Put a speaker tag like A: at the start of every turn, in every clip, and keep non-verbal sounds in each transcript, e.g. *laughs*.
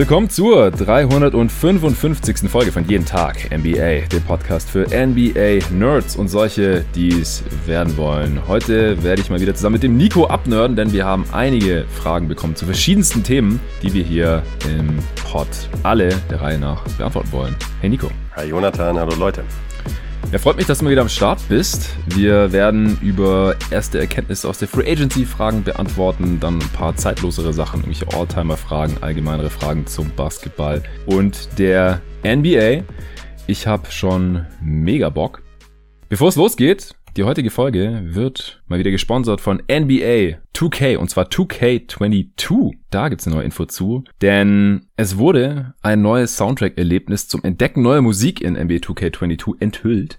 A: Willkommen zur 355. Folge von Jeden Tag NBA, dem Podcast für NBA-Nerds und solche, die es werden wollen. Heute werde ich mal wieder zusammen mit dem Nico abnörden, denn wir haben einige Fragen bekommen zu verschiedensten Themen, die wir hier im Pod alle der Reihe nach beantworten wollen. Hey Nico.
B: Hi Jonathan, hallo Leute.
A: Ja, freut mich, dass du mal wieder am Start bist. Wir werden über erste Erkenntnisse aus der Free Agency Fragen beantworten, dann ein paar zeitlosere Sachen, irgendwelche Alltimer Fragen, allgemeinere Fragen zum Basketball und der NBA. Ich habe schon mega Bock. Bevor es losgeht, die heutige Folge wird mal wieder gesponsert von NBA 2K und zwar 2K22. Da gibt's eine neue Info zu, denn es wurde ein neues Soundtrack-Erlebnis zum Entdecken neuer Musik in NBA 2K22 enthüllt.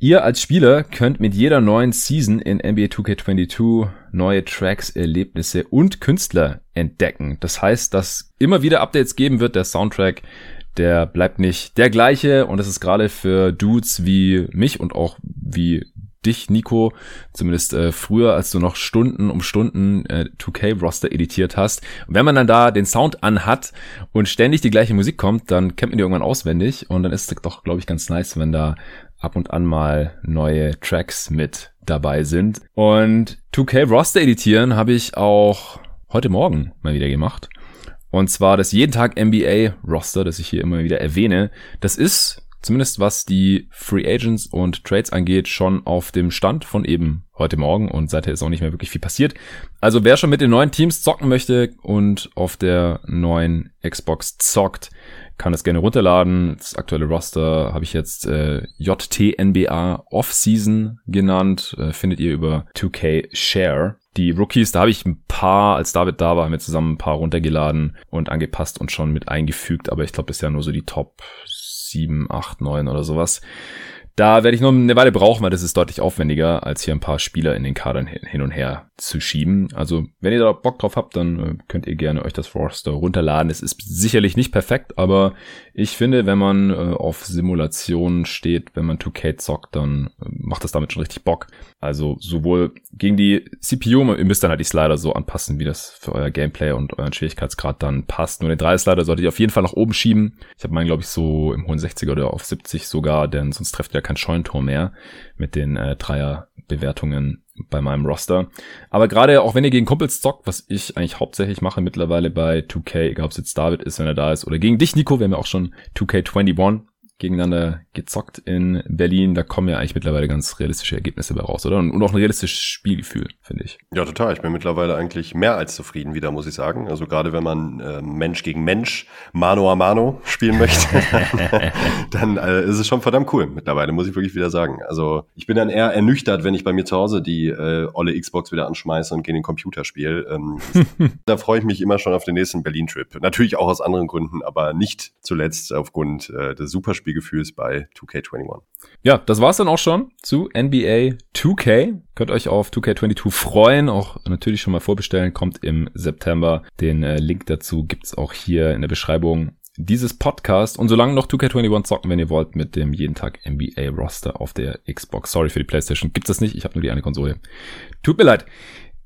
A: Ihr als Spieler könnt mit jeder neuen Season in NBA 2K22 neue Tracks, Erlebnisse und Künstler entdecken. Das heißt, dass immer wieder Updates geben wird. Der Soundtrack der bleibt nicht der gleiche und es ist gerade für Dudes wie mich und auch wie dich, Nico, zumindest äh, früher, als du noch Stunden um Stunden äh, 2K-Roster editiert hast. Und wenn man dann da den Sound anhat und ständig die gleiche Musik kommt, dann kennt man die irgendwann auswendig und dann ist es doch, glaube ich, ganz nice, wenn da ab und an mal neue Tracks mit dabei sind. Und 2K-Roster editieren habe ich auch heute Morgen mal wieder gemacht. Und zwar das jeden Tag NBA Roster, das ich hier immer wieder erwähne. Das ist zumindest was die Free Agents und Trades angeht, schon auf dem Stand von eben heute Morgen und seither ist auch nicht mehr wirklich viel passiert. Also wer schon mit den neuen Teams zocken möchte und auf der neuen Xbox zockt, kann das gerne runterladen. Das aktuelle Roster habe ich jetzt äh, JTNBA Off-Season genannt. Äh, findet ihr über 2K Share. Die Rookies, da habe ich ein paar, als David da war, haben wir zusammen ein paar runtergeladen und angepasst und schon mit eingefügt. Aber ich glaube bisher nur so die Top 7, 8, 9 oder sowas. Da werde ich noch eine Weile brauchen, weil das ist deutlich aufwendiger, als hier ein paar Spieler in den Kadern hin und her zu schieben. Also, wenn ihr da Bock drauf habt, dann äh, könnt ihr gerne euch das Roster runterladen. Es ist sicherlich nicht perfekt, aber ich finde, wenn man äh, auf Simulationen steht, wenn man 2K zockt, dann äh, macht das damit schon richtig Bock. Also, sowohl gegen die CPU, ihr müsst dann halt die Slider so anpassen, wie das für euer Gameplay und euren Schwierigkeitsgrad dann passt. Nur den 3 Slider solltet ihr auf jeden Fall nach oben schieben. Ich habe meinen, glaube ich, so im hohen 60er oder auf 70 sogar, denn sonst trefft ihr kein Scheuntor mehr mit den äh, Dreier-Bewertungen bei meinem Roster. Aber gerade auch wenn ihr gegen Kumpels zockt, was ich eigentlich hauptsächlich mache mittlerweile bei 2K, egal ob es jetzt David ist, wenn er da ist, oder gegen dich, Nico, wir haben ja auch schon 2K21 gegeneinander gezockt in Berlin. Da kommen ja eigentlich mittlerweile ganz realistische Ergebnisse bei raus, oder? Und auch ein realistisches Spielgefühl, finde ich.
B: Ja, total. Ich bin mittlerweile eigentlich mehr als zufrieden wieder, muss ich sagen. Also gerade wenn man äh, Mensch gegen Mensch, Mano a Mano spielen möchte, *laughs* dann äh, ist es schon verdammt cool mittlerweile, muss ich wirklich wieder sagen. Also ich bin dann eher ernüchtert, wenn ich bei mir zu Hause die äh, olle Xbox wieder anschmeiße und gegen den Computer spiele. Ähm, *laughs* da freue ich mich immer schon auf den nächsten Berlin-Trip. Natürlich auch aus anderen Gründen, aber nicht zuletzt aufgrund äh, des Superspiels Spielgefühls bei 2K21.
A: Ja, das war's dann auch schon zu NBA 2K. Könnt euch auf 2K22 freuen, auch natürlich schon mal vorbestellen, kommt im September. Den äh, Link dazu gibt's auch hier in der Beschreibung dieses Podcast und solange noch 2K21 zocken, wenn ihr wollt, mit dem jeden Tag NBA Roster auf der Xbox. Sorry für die Playstation, gibt es nicht, ich habe nur die eine Konsole. Tut mir leid.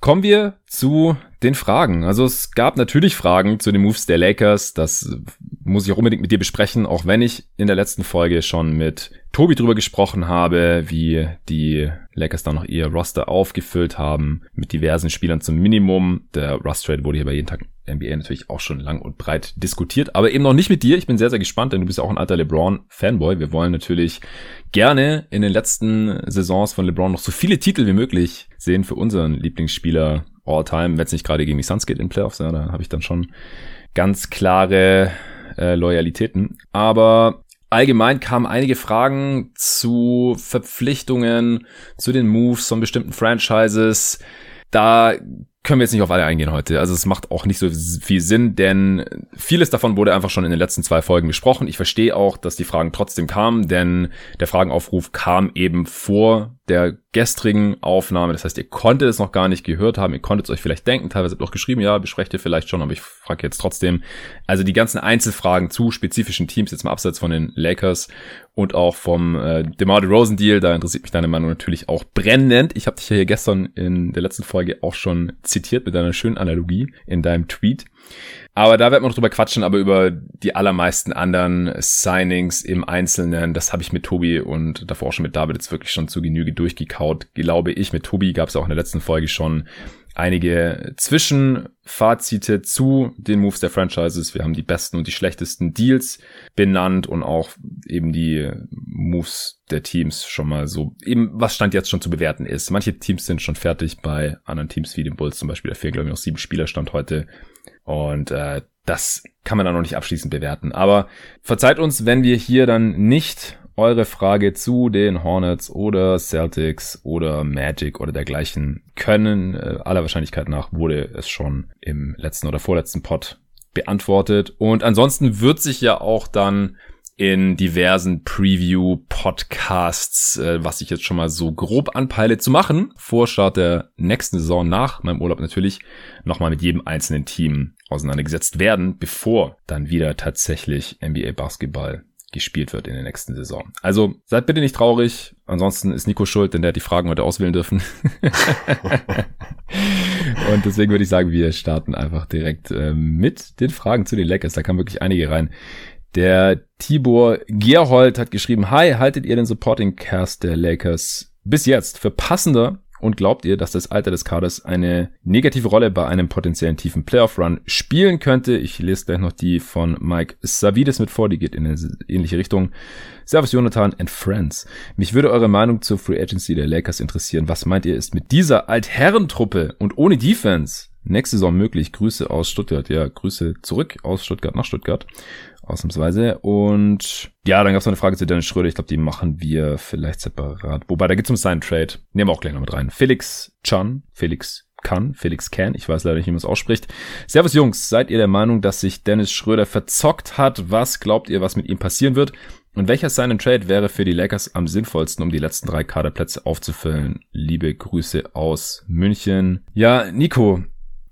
A: Kommen wir zu den Fragen. Also es gab natürlich Fragen zu den Moves der Lakers. Das muss ich auch unbedingt mit dir besprechen, auch wenn ich in der letzten Folge schon mit Tobi drüber gesprochen habe, wie die Lakers dann noch ihr Roster aufgefüllt haben mit diversen Spielern zum Minimum. Der Rust Trade wurde hier bei jeden Tag NBA natürlich auch schon lang und breit diskutiert, aber eben noch nicht mit dir. Ich bin sehr, sehr gespannt, denn du bist ja auch ein alter LeBron-Fanboy. Wir wollen natürlich gerne in den letzten Saisons von LeBron noch so viele Titel wie möglich sehen für unseren Lieblingsspieler all time, wenn es nicht gerade gegen die Suns geht in Playoffs, ja, da habe ich dann schon ganz klare äh, Loyalitäten. Aber allgemein kamen einige Fragen zu Verpflichtungen, zu den Moves von bestimmten Franchises. Da können wir jetzt nicht auf alle eingehen heute. Also es macht auch nicht so viel Sinn, denn vieles davon wurde einfach schon in den letzten zwei Folgen besprochen. Ich verstehe auch, dass die Fragen trotzdem kamen, denn der Fragenaufruf kam eben vor der gestrigen Aufnahme. Das heißt, ihr konntet es noch gar nicht gehört haben. Ihr konntet es euch vielleicht denken. Teilweise habt ihr auch geschrieben, ja, besprecht ihr vielleicht schon, aber ich frage jetzt trotzdem. Also die ganzen Einzelfragen zu spezifischen Teams, jetzt mal abseits von den Lakers und auch vom äh, DeMar DeRozan Deal, da interessiert mich deine Meinung natürlich auch brennend. Ich habe dich ja hier gestern in der letzten Folge auch schon zitiert mit deiner schönen Analogie in deinem Tweet. Aber da werden wir noch drüber quatschen, aber über die allermeisten anderen Signings im Einzelnen, das habe ich mit Tobi und davor auch schon mit David jetzt wirklich schon zu Genüge durchgekaut. Glaube ich, mit Tobi gab es auch in der letzten Folge schon einige Zwischenfazite zu den Moves der Franchises. Wir haben die besten und die schlechtesten Deals benannt und auch eben die Moves der Teams schon mal so, eben was Stand jetzt schon zu bewerten ist. Manche Teams sind schon fertig bei anderen Teams wie den Bulls zum Beispiel. Da fehlen, glaube ich, noch sieben Spieler Stand heute. Und äh, das kann man dann noch nicht abschließend bewerten. Aber verzeiht uns, wenn wir hier dann nicht eure Frage zu den Hornets oder Celtics oder Magic oder dergleichen können. Äh, aller Wahrscheinlichkeit nach wurde es schon im letzten oder vorletzten Pod beantwortet. Und ansonsten wird sich ja auch dann in diversen Preview-Podcasts, äh, was ich jetzt schon mal so grob anpeile zu machen, vor Start der nächsten Saison nach meinem Urlaub natürlich, nochmal mit jedem einzelnen Team auseinandergesetzt werden, bevor dann wieder tatsächlich NBA Basketball gespielt wird in der nächsten Saison. Also seid bitte nicht traurig. Ansonsten ist Nico schuld, denn der hat die Fragen heute auswählen dürfen. *laughs* Und deswegen würde ich sagen, wir starten einfach direkt äh, mit den Fragen zu den Lakers. Da kamen wirklich einige rein. Der Tibor Gerhold hat geschrieben, Hi, haltet ihr den Supporting Cast der Lakers bis jetzt für passender und glaubt ihr, dass das Alter des Kaders eine negative Rolle bei einem potenziellen tiefen Playoff-Run spielen könnte? Ich lese gleich noch die von Mike Savides mit vor, die geht in eine ähnliche Richtung. Servus Jonathan and Friends. Mich würde eure Meinung zur Free Agency der Lakers interessieren. Was meint ihr ist mit dieser Altherrentruppe und ohne Defense nächste Saison möglich? Grüße aus Stuttgart. Ja, Grüße zurück aus Stuttgart nach Stuttgart ausnahmsweise. Und ja, dann gab es noch eine Frage zu Dennis Schröder. Ich glaube, die machen wir vielleicht separat. Wobei, da geht es um seinen Trade. Nehmen wir auch gleich noch mit rein. Felix Chan, Felix kann, Felix Can, ich weiß leider nicht, wie man es ausspricht. Servus Jungs, seid ihr der Meinung, dass sich Dennis Schröder verzockt hat? Was glaubt ihr, was mit ihm passieren wird? Und welcher Sign Trade wäre für die Lakers am sinnvollsten, um die letzten drei Kaderplätze aufzufüllen? Liebe Grüße aus München. Ja, Nico,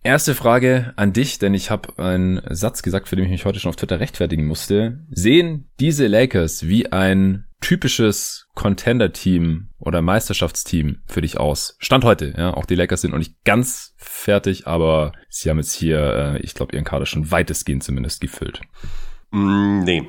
A: Erste Frage an dich, denn ich habe einen Satz gesagt, für den ich mich heute schon auf Twitter rechtfertigen musste. Sehen diese Lakers wie ein typisches Contender-Team oder Meisterschaftsteam für dich aus? Stand heute, ja. Auch die Lakers sind noch nicht ganz fertig, aber sie haben jetzt hier, äh, ich glaube, ihren Kader schon weitestgehend zumindest gefüllt.
B: Mm, nee.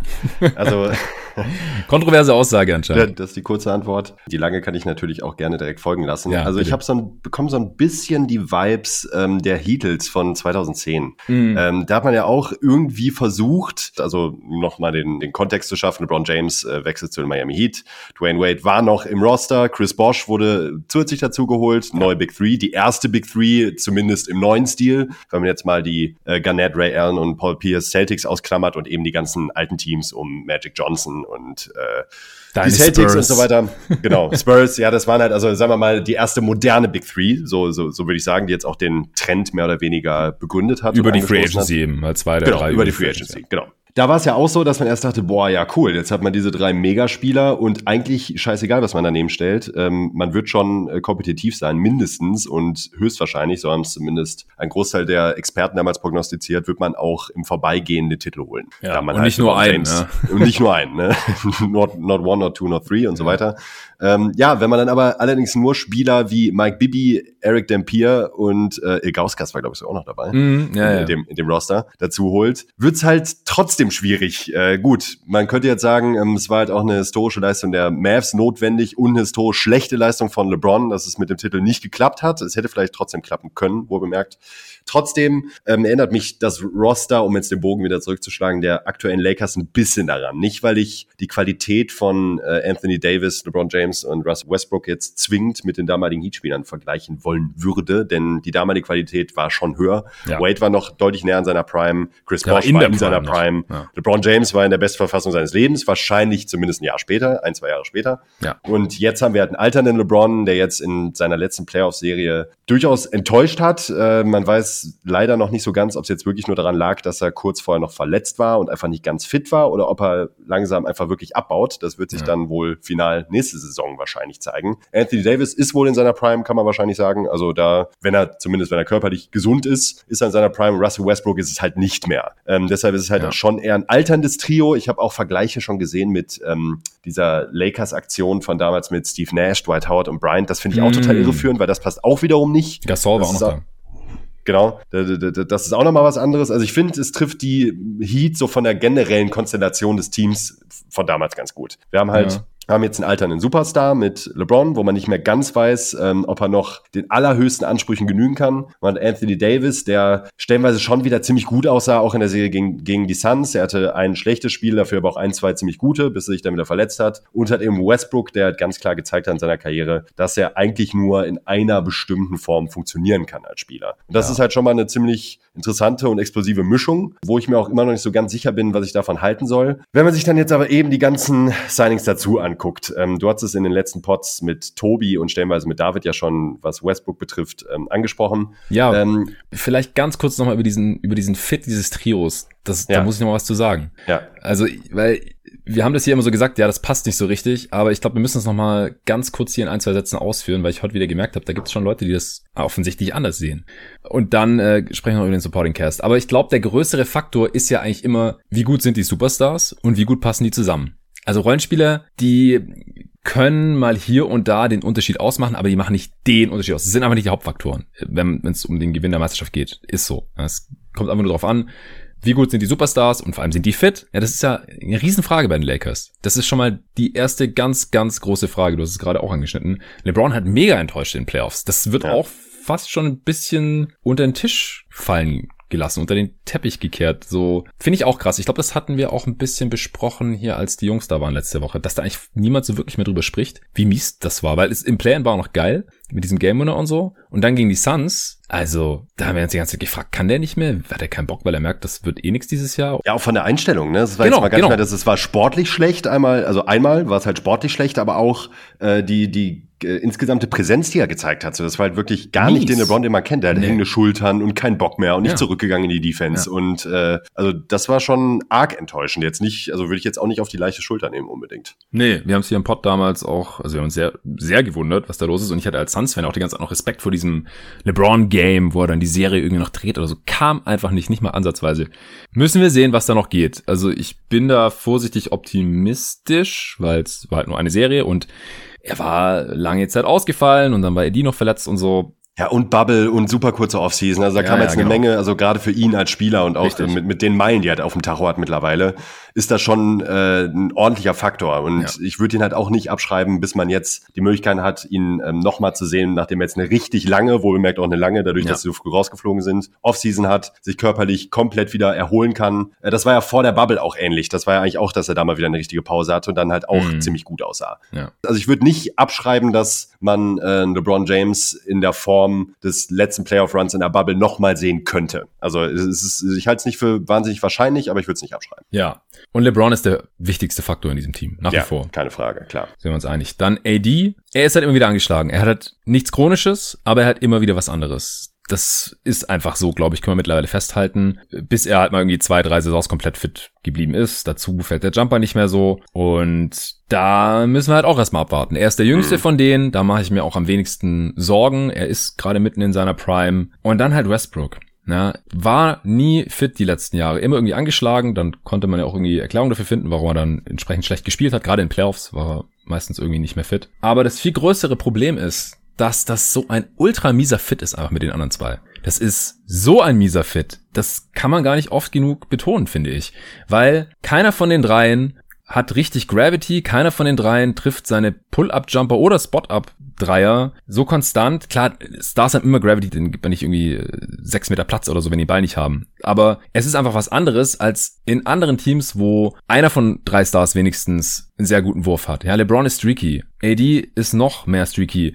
B: *laughs* also *laughs*
A: Kontroverse Aussage anscheinend.
B: Das ist die kurze Antwort. Die lange kann ich natürlich auch gerne direkt folgen lassen. Ja, also bitte. ich habe so ein, bekomme so ein bisschen die Vibes ähm, der Heatles von 2010. Mhm. Ähm, da hat man ja auch irgendwie versucht, also nochmal den, den Kontext zu schaffen. LeBron James äh, wechselt zu den Miami Heat. Dwayne Wade war noch im Roster. Chris Bosch wurde zusätzlich dazu geholt. Neue Big Three. Die erste Big Three, zumindest im neuen Stil. Wenn man jetzt mal die äh, Garnett, Ray Allen und Paul Pierce Celtics ausklammert und eben die ganzen alten Teams um Magic Johnson und äh, die Celtics Spurs. und so weiter. *laughs* Genau, Spurs, ja, das waren halt, also sagen wir mal, die erste moderne Big Three, so, so, so würde ich sagen, die jetzt auch den Trend mehr oder weniger begründet hat.
A: Über die Free Agency eben, mal zwei der
B: genau,
A: drei.
B: Über die Free Agency, genau. Da war es ja auch so, dass man erst dachte, boah, ja cool, jetzt hat man diese drei Megaspieler und eigentlich scheißegal, was man daneben stellt. Ähm, man wird schon äh, kompetitiv sein, mindestens und höchstwahrscheinlich, so haben es zumindest ein Großteil der Experten damals prognostiziert, wird man auch im Vorbeigehen den Titel holen.
A: Ja, und halt nicht nur einen.
B: Ne? Und nicht nur einen, ne? *laughs* not, not one, not two, not three und ja. so weiter. Ähm, ja, wenn man dann aber allerdings nur Spieler wie Mike Bibby, Eric Dampier und äh, Ilgauskas war, glaube ich, auch noch dabei,
A: mm, ja,
B: in,
A: ja.
B: Dem, in dem Roster dazu holt, wird's halt trotzdem schwierig. Äh, gut, man könnte jetzt sagen, ähm, es war halt auch eine historische Leistung der Mavs notwendig und historisch schlechte Leistung von LeBron, dass es mit dem Titel nicht geklappt hat. Es hätte vielleicht trotzdem klappen können, wohl bemerkt. Trotzdem ähm, erinnert mich das Roster, um jetzt den Bogen wieder zurückzuschlagen, der aktuellen Lakers ein bisschen daran. Nicht, weil ich die Qualität von äh, Anthony Davis, LeBron James und Russell Westbrook jetzt zwingend mit den damaligen Heatspielern vergleichen wollen würde, denn die damalige Qualität war schon höher. Ja. Wade war noch deutlich näher an seiner Prime, Chris Bosh war in, seiner Prime, ja. LeBron James war in der Bestverfassung seines Lebens, wahrscheinlich zumindest ein Jahr später, ein, zwei Jahre später.
A: Ja.
B: Und jetzt haben wir halt einen alternden LeBron, der jetzt in seiner letzten Playoff-Serie durchaus enttäuscht hat. Äh, man weiß leider noch nicht so ganz, ob es jetzt wirklich nur daran lag, dass er kurz vorher noch verletzt war und einfach nicht ganz fit war oder ob er langsam einfach wirklich abbaut. Das wird sich ja. dann wohl final nächste Saison wahrscheinlich zeigen. Anthony Davis ist wohl in seiner Prime, kann man wahrscheinlich sagen. Also da, wenn er, zumindest wenn er körperlich gesund ist, ist er in seiner Prime. Russell Westbrook ist es halt nicht mehr. Ähm, deshalb ist es halt ja. schon eher ein alterndes Trio. Ich habe auch Vergleiche schon gesehen mit ähm, dieser Lakers-Aktion von damals mit Steve Nash, Dwight Howard und Bryant. Das finde ich auch mm. total irreführend, weil das passt auch wiederum nicht.
A: Gasol war auch noch da.
B: Genau, das ist auch nochmal was anderes. Also ich finde, es trifft die Heat so von der generellen Konstellation des Teams von damals ganz gut. Wir haben halt ja haben jetzt einen alternden Superstar mit LeBron, wo man nicht mehr ganz weiß, ähm, ob er noch den allerhöchsten Ansprüchen genügen kann. Man hat Anthony Davis, der stellenweise schon wieder ziemlich gut aussah, auch in der Serie gegen, gegen die Suns. Er hatte ein schlechtes Spiel, dafür aber auch ein, zwei ziemlich gute, bis er sich dann wieder verletzt hat. Und hat eben Westbrook, der ganz klar gezeigt hat in seiner Karriere, dass er eigentlich nur in einer bestimmten Form funktionieren kann als Spieler. Und das ja. ist halt schon mal eine ziemlich interessante und explosive Mischung, wo ich mir auch immer noch nicht so ganz sicher bin, was ich davon halten soll. Wenn man sich dann jetzt aber eben die ganzen Signings dazu anguckt, ähm, du hast es in den letzten Pods mit Tobi und stellenweise mit David ja schon, was Westbrook betrifft, ähm, angesprochen.
A: Ja, ähm, vielleicht ganz kurz nochmal über diesen, über diesen Fit dieses Trios. Das, ja. Da muss ich noch mal was zu sagen.
B: Ja.
A: Also, weil wir haben das hier immer so gesagt, ja, das passt nicht so richtig, aber ich glaube, wir müssen es nochmal ganz kurz hier in ein, zwei Sätzen ausführen, weil ich heute wieder gemerkt habe, da gibt es schon Leute, die das offensichtlich anders sehen. Und dann äh, sprechen wir über den Supporting Cast. Aber ich glaube, der größere Faktor ist ja eigentlich immer, wie gut sind die Superstars und wie gut passen die zusammen. Also Rollenspieler, die können mal hier und da den Unterschied ausmachen, aber die machen nicht den Unterschied aus. Das sind aber nicht die Hauptfaktoren, wenn es um den Gewinn der Meisterschaft geht. Ist so. Es kommt einfach nur darauf an, wie gut sind die Superstars und vor allem sind die fit? Ja, das ist ja eine Riesenfrage bei den Lakers. Das ist schon mal die erste ganz, ganz große Frage. Du hast es gerade auch angeschnitten. LeBron hat mega enttäuscht in den Playoffs. Das wird ja. auch fast schon ein bisschen unter den Tisch fallen gelassen, unter den Teppich gekehrt. So finde ich auch krass. Ich glaube, das hatten wir auch ein bisschen besprochen hier, als die Jungs da waren letzte Woche, dass da eigentlich niemand so wirklich mehr drüber spricht, wie mies das war, weil es im Play-in war auch noch geil mit diesem Game Winner und so. Und dann gegen die Suns, also da haben wir uns die ganze Zeit gefragt, kann der nicht mehr? Hat er keinen Bock, weil er merkt, das wird eh nichts dieses Jahr?
B: Ja, auch von der Einstellung, ne? Das war genau, jetzt mal ganz genau. klar, dass es war sportlich schlecht einmal, also einmal war es halt sportlich schlecht, aber auch äh, die die äh, insgesamte Präsenz, die er gezeigt hat. So, das war halt wirklich gar Mies. nicht den LeBron, den man kennt. Der hat nee. hängende Schultern und keinen Bock mehr und nicht ja. zurückgegangen in die Defense. Ja. Und äh, also das war schon arg enttäuschend. Jetzt nicht, also würde ich jetzt auch nicht auf die leichte Schulter nehmen unbedingt.
A: Nee, wir haben es hier im Pod damals auch, also wir haben uns sehr, sehr gewundert, was da los ist. Und ich hatte als Suns-Fan auch die ganze Zeit noch Respekt vor diesem LeBron-Game, wo er dann die Serie irgendwie noch dreht oder so. Kam einfach nicht, nicht mal ansatzweise. Müssen wir sehen, was da noch geht. Also ich bin da vorsichtig optimistisch, weil es war halt nur eine Serie und er war lange Zeit ausgefallen und dann war Eddie noch verletzt und so.
B: Ja, und Bubble und super kurze Offseason. Also da ja, kam jetzt ja, eine genau. Menge, also gerade für ihn als Spieler und auch mit, mit den Meilen, die er halt auf dem Tacho hat mittlerweile, ist das schon äh, ein ordentlicher Faktor. Und ja. ich würde ihn halt auch nicht abschreiben, bis man jetzt die Möglichkeit hat, ihn ähm, nochmal zu sehen, nachdem er jetzt eine richtig lange, wohl bemerkt auch eine lange, dadurch, dass sie früh rausgeflogen sind, Offseason hat, sich körperlich komplett wieder erholen kann. Äh, das war ja vor der Bubble auch ähnlich. Das war ja eigentlich auch, dass er da mal wieder eine richtige Pause hatte und dann halt auch mhm. ziemlich gut aussah. Ja. Also ich würde nicht abschreiben, dass man äh, LeBron James in der Form Form des letzten Playoff-Runs in der Bubble nochmal sehen könnte. Also es ist, ich halte es nicht für wahnsinnig wahrscheinlich, aber ich würde es nicht abschreiben.
A: Ja. Und LeBron ist der wichtigste Faktor in diesem Team, nach
B: ja,
A: wie vor.
B: Keine Frage, klar.
A: Sind wir uns einig. Dann AD, er ist halt immer wieder angeschlagen. Er hat halt nichts Chronisches, aber er hat immer wieder was anderes das ist einfach so, glaube ich, können wir mittlerweile festhalten, bis er halt mal irgendwie zwei, drei Saisons komplett fit geblieben ist. Dazu fällt der Jumper nicht mehr so. Und da müssen wir halt auch erstmal abwarten. Er ist der jüngste mhm. von denen, da mache ich mir auch am wenigsten Sorgen. Er ist gerade mitten in seiner Prime. Und dann halt Westbrook. Ja, war nie fit die letzten Jahre. Immer irgendwie angeschlagen. Dann konnte man ja auch irgendwie Erklärung dafür finden, warum er dann entsprechend schlecht gespielt hat. Gerade in Playoffs war er meistens irgendwie nicht mehr fit. Aber das viel größere Problem ist, dass das so ein ultra mieser Fit ist einfach mit den anderen zwei. Das ist so ein mieser Fit. Das kann man gar nicht oft genug betonen, finde ich. Weil keiner von den dreien hat richtig Gravity, keiner von den dreien trifft seine Pull-Up-Jumper oder Spot-Up-Dreier so konstant. Klar, Stars haben immer Gravity, dann gibt man nicht irgendwie äh, sechs Meter Platz oder so, wenn die Ball nicht haben. Aber es ist einfach was anderes als in anderen Teams, wo einer von drei Stars wenigstens einen sehr guten Wurf hat. Ja, LeBron ist streaky. AD ist noch mehr streaky.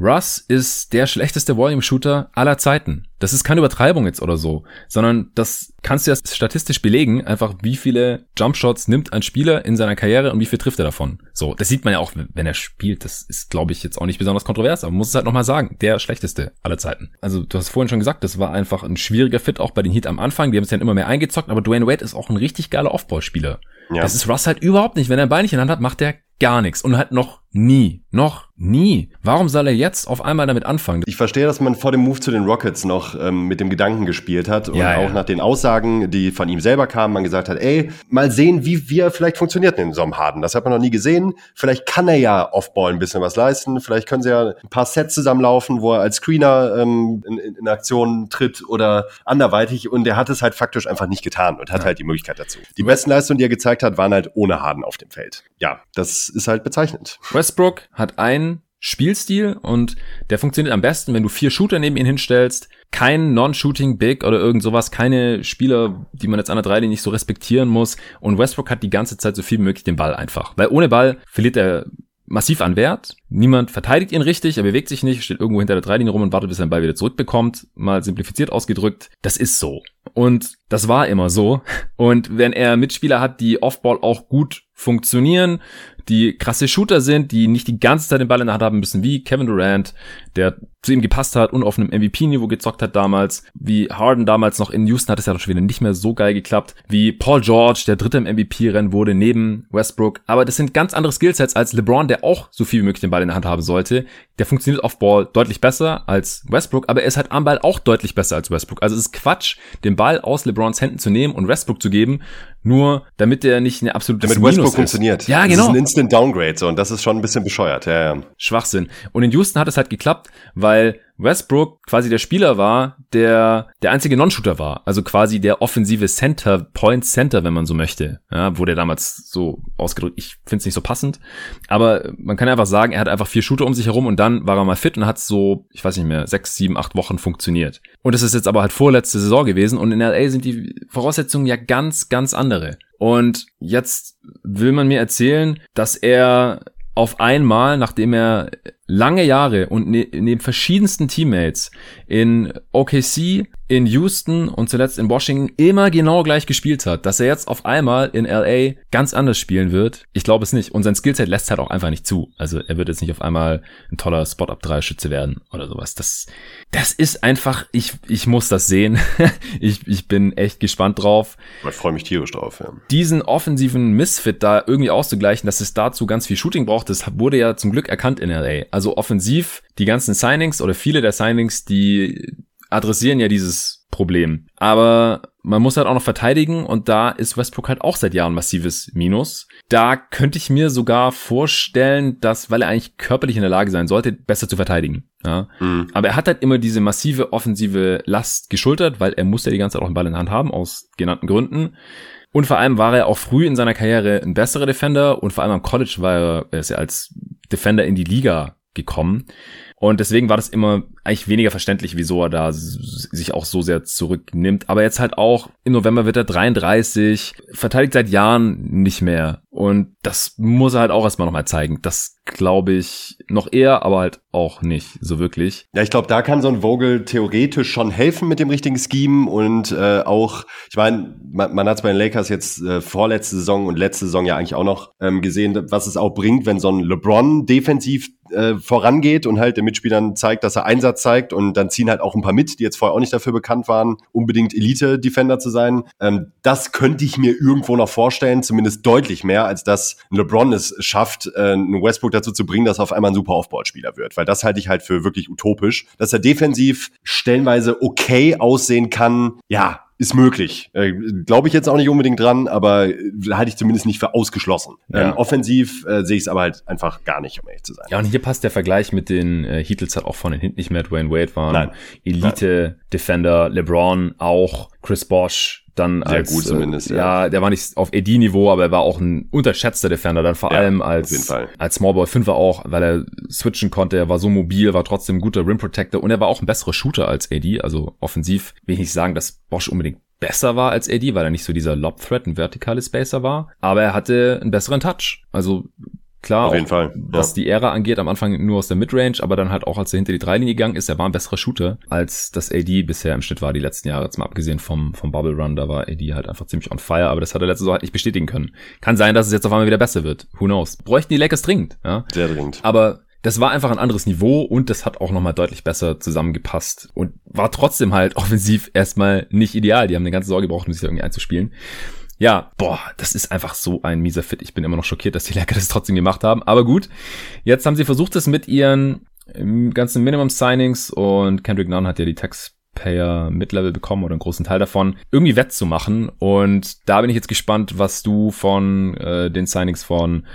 A: Russ ist der schlechteste Volume-Shooter aller Zeiten. Das ist keine Übertreibung jetzt oder so, sondern das kannst du ja statistisch belegen, einfach wie viele Jumpshots nimmt ein Spieler in seiner Karriere und wie viel trifft er davon. So, das sieht man ja auch, wenn er spielt. Das ist, glaube ich, jetzt auch nicht besonders kontrovers, aber man muss es halt nochmal sagen, der schlechteste aller Zeiten. Also du hast vorhin schon gesagt, das war einfach ein schwieriger Fit auch bei den Heat am Anfang. Die haben es dann immer mehr eingezockt, aber Dwayne Wade ist auch ein richtig geiler Offball-Spieler. Ja. Das ist Russ halt überhaupt nicht. Wenn er ein Bein nicht in der Hand hat, macht er gar nichts und halt noch nie. Noch nie. Warum soll er jetzt auf einmal damit anfangen?
B: Ich verstehe, dass man vor dem Move zu den Rockets noch ähm, mit dem Gedanken gespielt hat und
A: Ja,
B: auch
A: ja.
B: nach den Aussagen, die von ihm selber kamen, man gesagt hat, ey, mal sehen, wie, er vielleicht funktioniert in so einem Harden. Das hat man noch nie gesehen. Vielleicht kann er ja Offball ein bisschen was leisten. Vielleicht können sie ja ein paar Sets zusammenlaufen, wo er als Screener ähm, in, in, Aktion tritt oder anderweitig. Und er hat es halt faktisch einfach nicht getan und hat halt die Möglichkeit dazu. Die besten Leistungen, die er gezeigt hat, waren halt ohne Harden auf dem Feld. Ja, das ist halt bezeichnend.
A: Westbrook hat einen Spielstil und der funktioniert am besten, wenn du vier Shooter neben ihn hinstellst. Kein Non-Shooting Big oder irgend sowas, keine Spieler, die man jetzt an der Dreilinie nicht so respektieren muss. Und Westbrook hat die ganze Zeit so viel wie möglich den Ball einfach. Weil ohne Ball verliert er massiv an Wert. Niemand verteidigt ihn richtig, er bewegt sich nicht, steht irgendwo hinter der Dreilinie rum und wartet, bis er den Ball wieder zurückbekommt. Mal simplifiziert ausgedrückt. Das ist so. Und das war immer so. Und wenn er Mitspieler hat, die Offball auch gut funktionieren, die krasse Shooter sind, die nicht die ganze Zeit den Ball in der Hand haben müssen, wie Kevin Durant, der zu ihm gepasst hat und auf einem MVP-Niveau gezockt hat damals, wie Harden damals noch in Houston hat es ja doch schon wieder nicht mehr so geil geklappt, wie Paul George, der dritte im MVP-Rennen wurde neben Westbrook. Aber das sind ganz andere Skillsets als LeBron, der auch so viel wie möglich den Ball in der Hand haben sollte. Der funktioniert auf Ball deutlich besser als Westbrook, aber er ist halt am Ball auch deutlich besser als Westbrook. Also es ist Quatsch, den Ball aus LeBrons Händen zu nehmen und Westbrook zu geben, nur damit er nicht eine absolute
B: Damit
A: Minus
B: Westbrook
A: ist.
B: funktioniert.
A: Ja,
B: Das
A: genau.
B: ist ein Instant Downgrade so und das ist schon ein bisschen bescheuert. Ja, ja.
A: Schwachsinn. Und in Houston hat es halt geklappt, weil Westbrook quasi der Spieler war, der der einzige Non-Shooter war. Also quasi der offensive Center, Point Center, wenn man so möchte. Ja, wurde damals so ausgedrückt. Ich finde es nicht so passend. Aber man kann einfach sagen, er hat einfach vier Shooter um sich herum und dann war er mal fit und hat so, ich weiß nicht mehr, sechs, sieben, acht Wochen funktioniert. Und das ist jetzt aber halt vorletzte Saison gewesen und in LA sind die Voraussetzungen ja ganz, ganz andere. Und jetzt will man mir erzählen, dass er auf einmal, nachdem er lange Jahre und ne neben verschiedensten Teammates in OKC, in Houston und zuletzt in Washington immer genau gleich gespielt hat, dass er jetzt auf einmal in LA ganz anders spielen wird. Ich glaube es nicht. Und sein Skillset lässt halt auch einfach nicht zu. Also er wird jetzt nicht auf einmal ein toller Spot-Up-3-Schütze werden oder sowas. Das, das ist einfach, ich, ich muss das sehen. *laughs* ich, ich bin echt gespannt drauf
B: Ich freue mich tierisch drauf. Ja.
A: diesen offensiven Misfit da irgendwie auszugleichen, dass es dazu ganz viel Shooting braucht, das wurde ja zum Glück erkannt in LA. Also offensiv, die ganzen Signings oder viele der Signings, die adressieren ja dieses Problem. Aber man muss halt auch noch verteidigen und da ist Westbrook halt auch seit Jahren massives Minus. Da könnte ich mir sogar vorstellen, dass, weil er eigentlich körperlich in der Lage sein sollte, besser zu verteidigen. Ja.
B: Mhm.
A: Aber er hat halt immer diese massive offensive Last geschultert, weil er muss ja die ganze Zeit auch einen Ball in der Hand haben, aus genannten Gründen. Und vor allem war er auch früh in seiner Karriere ein besserer Defender und vor allem am College war er, er ist ja als Defender in die Liga gekommen. Und deswegen war das immer eigentlich weniger verständlich, wieso er da sich auch so sehr zurücknimmt. Aber jetzt halt auch, im November wird er 33, verteidigt seit Jahren nicht mehr. Und das muss er halt auch erstmal nochmal zeigen. Das glaube ich noch eher, aber halt auch nicht so wirklich.
B: Ja, ich glaube, da kann so ein Vogel theoretisch schon helfen mit dem richtigen Scheme und äh, auch, ich meine, man, man hat es bei den Lakers jetzt äh, vorletzte Saison und letzte Saison ja eigentlich auch noch ähm, gesehen, was es auch bringt, wenn so ein LeBron defensiv äh, vorangeht und halt den Mitspielern zeigt, dass er Einsatz zeigt und dann ziehen halt auch ein paar mit, die jetzt vorher auch nicht dafür bekannt waren, unbedingt Elite-Defender zu sein. Ähm, das könnte ich mir irgendwo noch vorstellen, zumindest deutlich mehr, als dass LeBron es schafft, äh, Westbrook dazu zu bringen, dass er auf einmal ein super Aufbauspieler wird. Weil das halte ich halt für wirklich utopisch. Dass er defensiv stellenweise okay aussehen kann, ja, ist möglich. Äh, Glaube ich jetzt auch nicht unbedingt dran, aber äh, halte ich zumindest nicht für ausgeschlossen.
A: Ja.
B: Ähm, offensiv äh, sehe ich es aber halt einfach gar nicht, um ehrlich zu sein.
A: Ja, und hier passt der Vergleich mit den äh, Heatles halt auch von den hinten nicht mehr. Dwayne Wade war
B: Nein.
A: Elite-Defender, LeBron auch, Chris Bosch dann
B: Sehr
A: als,
B: gut zumindest,
A: äh,
B: ja.
A: ja. der war nicht auf AD-Niveau, aber er war auch ein unterschätzter Defender, dann vor
B: Ja,
A: allem als, als Smallball 5er auch, weil er switchen konnte, er war so mobil, war trotzdem ein guter Rim Protector und er war auch ein besserer Shooter als AD, also offensiv will ich nicht sagen, dass Bosch unbedingt besser war als AD, weil er nicht so dieser Lob-Threat, ein vertikale Spacer war, aber er hatte einen besseren Touch, also klar,
B: Auf jeden Fall,
A: was
B: ja.
A: die Ära angeht, am Anfang nur aus der Midrange, aber dann halt auch, als er hinter die Dreilinie gegangen ist, er war ein besserer Shooter, als das AD bisher im Schnitt war die letzten Jahre, jetzt mal abgesehen vom, vom Bubble Run, da war AD halt einfach ziemlich on fire, aber das hat er letzte Saison halt nicht bestätigen können. Kann sein, dass es jetzt auf einmal wieder besser wird. Who knows? Bräuchten die Lakers dringend, ja.
B: Sehr dringend.
A: Aber das war einfach ein anderes Niveau und das hat auch nochmal deutlich besser zusammengepasst und war trotzdem halt *laughs* offensiv erstmal nicht ideal. Die haben eine ganze Sorge gebraucht, um sich da irgendwie einzuspielen. Ja, boah, das ist einfach so ein mieser Fit. Ich bin immer noch schockiert, dass die Lakers *laughs* das trotzdem gemacht haben. Aber gut, jetzt haben sie versucht, es mit ihren ähm, ganzen Minimum-Signings und Kendrick Nunn hat ja die Taxpayer Mid-Level bekommen oder einen großen Teil davon, irgendwie wettzumachen. Und da bin ich jetzt gespannt, was du von äh, den Signings von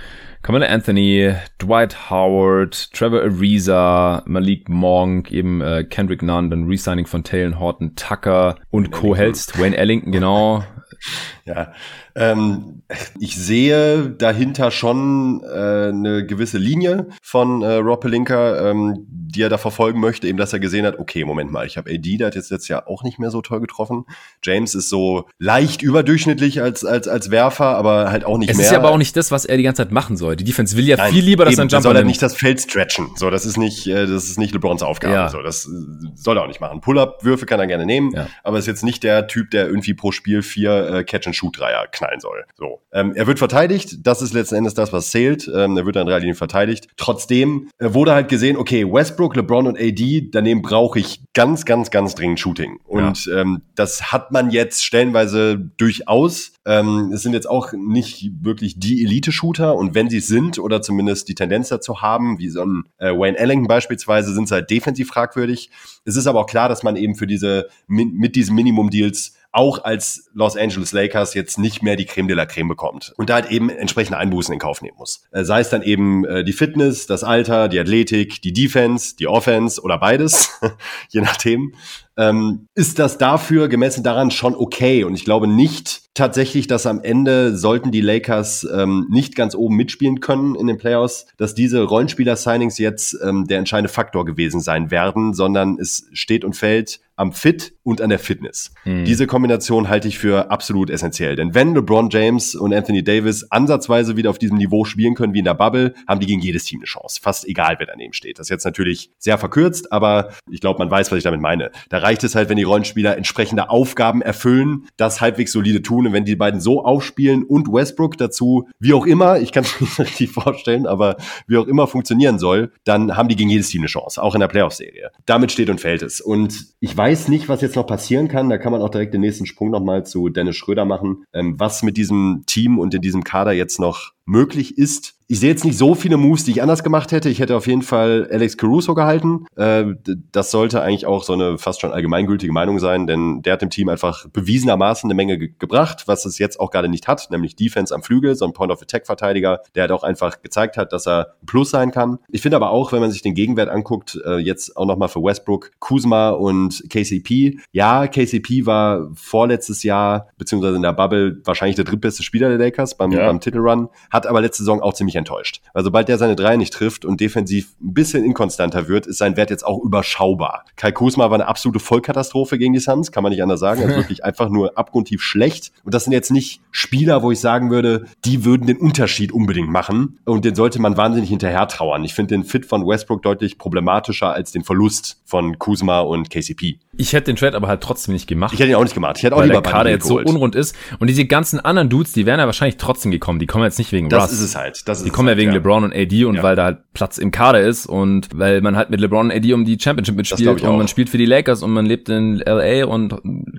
A: Camilla Anthony, Dwight Howard, Trevor Ariza, Malik Monk, eben äh, Kendrick Nunn, dann Resigning von Taylor Horton Tucker und Co. hältst. Wayne Ellington, genau. *laughs*
B: Ja, ähm, ich sehe dahinter schon äh, eine gewisse Linie von äh, Rob Pelinka, ähm, die er da verfolgen möchte, eben dass er gesehen hat, okay, Moment mal, ich habe AD, der hat jetzt, jetzt ja auch nicht mehr so toll getroffen. James ist so leicht überdurchschnittlich als, als, als Werfer, aber halt auch nicht
A: es
B: mehr.
A: Es ist ja aber auch nicht das, was er die ganze Zeit machen soll. Die Defense will ja Nein, viel lieber, dass
B: eben,
A: er
B: einen
A: Jumper
B: soll er
A: nimmt.
B: nicht das Feld stretchen. So, das ist nicht, äh, das ist nicht LeBrons Aufgabe.
A: Ja.
B: So, das äh, soll er auch nicht machen. Pull-up-Würfe kann er gerne nehmen,
A: Ja.
B: aber ist jetzt nicht der Typ, der irgendwie pro Spiel vier äh, Catch-and-Shoot-Dreier knallen soll. So. Ähm, er wird verteidigt, das ist letzten Endes das, was zählt. Ähm, er wird an drei Linien verteidigt. Trotzdem äh, wurde halt gesehen, okay, Westbrook, LeBron und AD, daneben brauche ich ganz, ganz, ganz dringend Shooting. Und ähm, das hat man jetzt stellenweise durchaus. Ähm, es sind jetzt auch nicht wirklich die Elite-Shooter und wenn sie es sind oder zumindest die Tendenz dazu haben, wie so ein äh, Wayne Ellington beispielsweise, sind sie halt defensiv fragwürdig. Es ist aber auch klar, dass man eben für diese mit diesen Minimum-Deals auch als Los Angeles Lakers jetzt nicht mehr die Creme de la Creme bekommt und da halt eben entsprechende Einbußen in Kauf nehmen muss. Äh, sei es dann eben äh, die Fitness, das Alter, die Athletik, die Defense, die Offense oder beides, *laughs* je nachdem. Ähm, ist das dafür gemessen daran schon okay? Und ich glaube nicht tatsächlich, dass am Ende sollten die Lakers ähm, nicht ganz oben mitspielen können in den Playoffs, dass diese Rollenspieler-Signings jetzt ähm, der entscheidende Faktor gewesen sein werden, sondern es steht und fällt am Fit und an der Fitness.
A: Hm.
B: Diese Kombination halte ich für absolut essentiell. Denn wenn LeBron James und Anthony Davis ansatzweise wieder auf diesem Niveau spielen können wie in der Bubble, haben die gegen jedes Team eine Chance. Fast egal, wer daneben steht. Das ist jetzt natürlich sehr verkürzt, aber ich glaube, man weiß, was ich damit meine. Da reicht es halt, wenn die Rollenspieler entsprechende Aufgaben erfüllen, das halbwegs solide tun. Und wenn die beiden so aufspielen und Westbrook dazu, wie auch immer, ich kann es *laughs* mir nicht richtig vorstellen, aber wie auch immer funktionieren soll, dann haben die gegen jedes Team eine Chance, auch in der Playoff-Serie. Damit steht und fällt es. Und ich weiß nicht, was jetzt noch passieren kann. Da kann man auch direkt den nächsten Sprung nochmal zu Dennis Schröder machen. Ähm, was mit diesem Team und in diesem Kader jetzt noch möglich ist. Ich sehe jetzt nicht so viele Moves, die ich anders gemacht hätte. Ich hätte auf jeden Fall Alex Caruso gehalten. Äh, das sollte eigentlich auch so eine fast schon allgemeingültige Meinung sein, denn der hat dem Team einfach bewiesenermaßen eine Menge ge gebracht, was es jetzt auch gerade nicht hat, nämlich Defense am Flügel, so ein Point-of-Attack-Verteidiger, der halt auch einfach gezeigt hat, dass er ein Plus sein kann. Ich finde aber auch, wenn man sich den Gegenwert anguckt, äh, jetzt auch nochmal für Westbrook, Kuzma und KCP. Ja, KCP war vorletztes Jahr, beziehungsweise in der Bubble, wahrscheinlich der drittbeste Spieler der Lakers beim,
A: Ja.
B: beim Titelrun hat aber letzte Saison auch ziemlich enttäuscht. Weil sobald der seine Dreier nicht trifft und defensiv ein bisschen inkonstanter wird, ist sein Wert jetzt auch überschaubar. Kai Kusma war eine absolute Vollkatastrophe gegen die Suns, kann man nicht anders sagen. Er ist *laughs* wirklich einfach nur abgrundtief schlecht. Und das sind jetzt nicht Spieler, wo ich sagen würde, die würden den Unterschied unbedingt machen. Und den sollte man wahnsinnig hinterher trauern. Ich finde den Fit von Westbrook deutlich problematischer als den Verlust von Kuzma und KCP.
A: Ich hätte den Trade aber halt trotzdem nicht gemacht.
B: Ich hätte ihn auch nicht gemacht. Ich hätte auch
A: weil
B: lieber
A: der Kader jetzt so
B: geholt.
A: unrund ist. Und diese ganzen anderen Dudes, die wären ja wahrscheinlich trotzdem gekommen. Die kommen jetzt nicht wegen
B: Das
A: Russ.
B: ist es halt. Das ist
A: Die kommen ja
B: halt,
A: wegen LeBron und AD und
B: Ja.
A: weil da halt Platz im Kader ist und weil man halt mit LeBron und AD um die Championship mitspielt und
B: auch.
A: man spielt für die Lakers und man lebt in LA und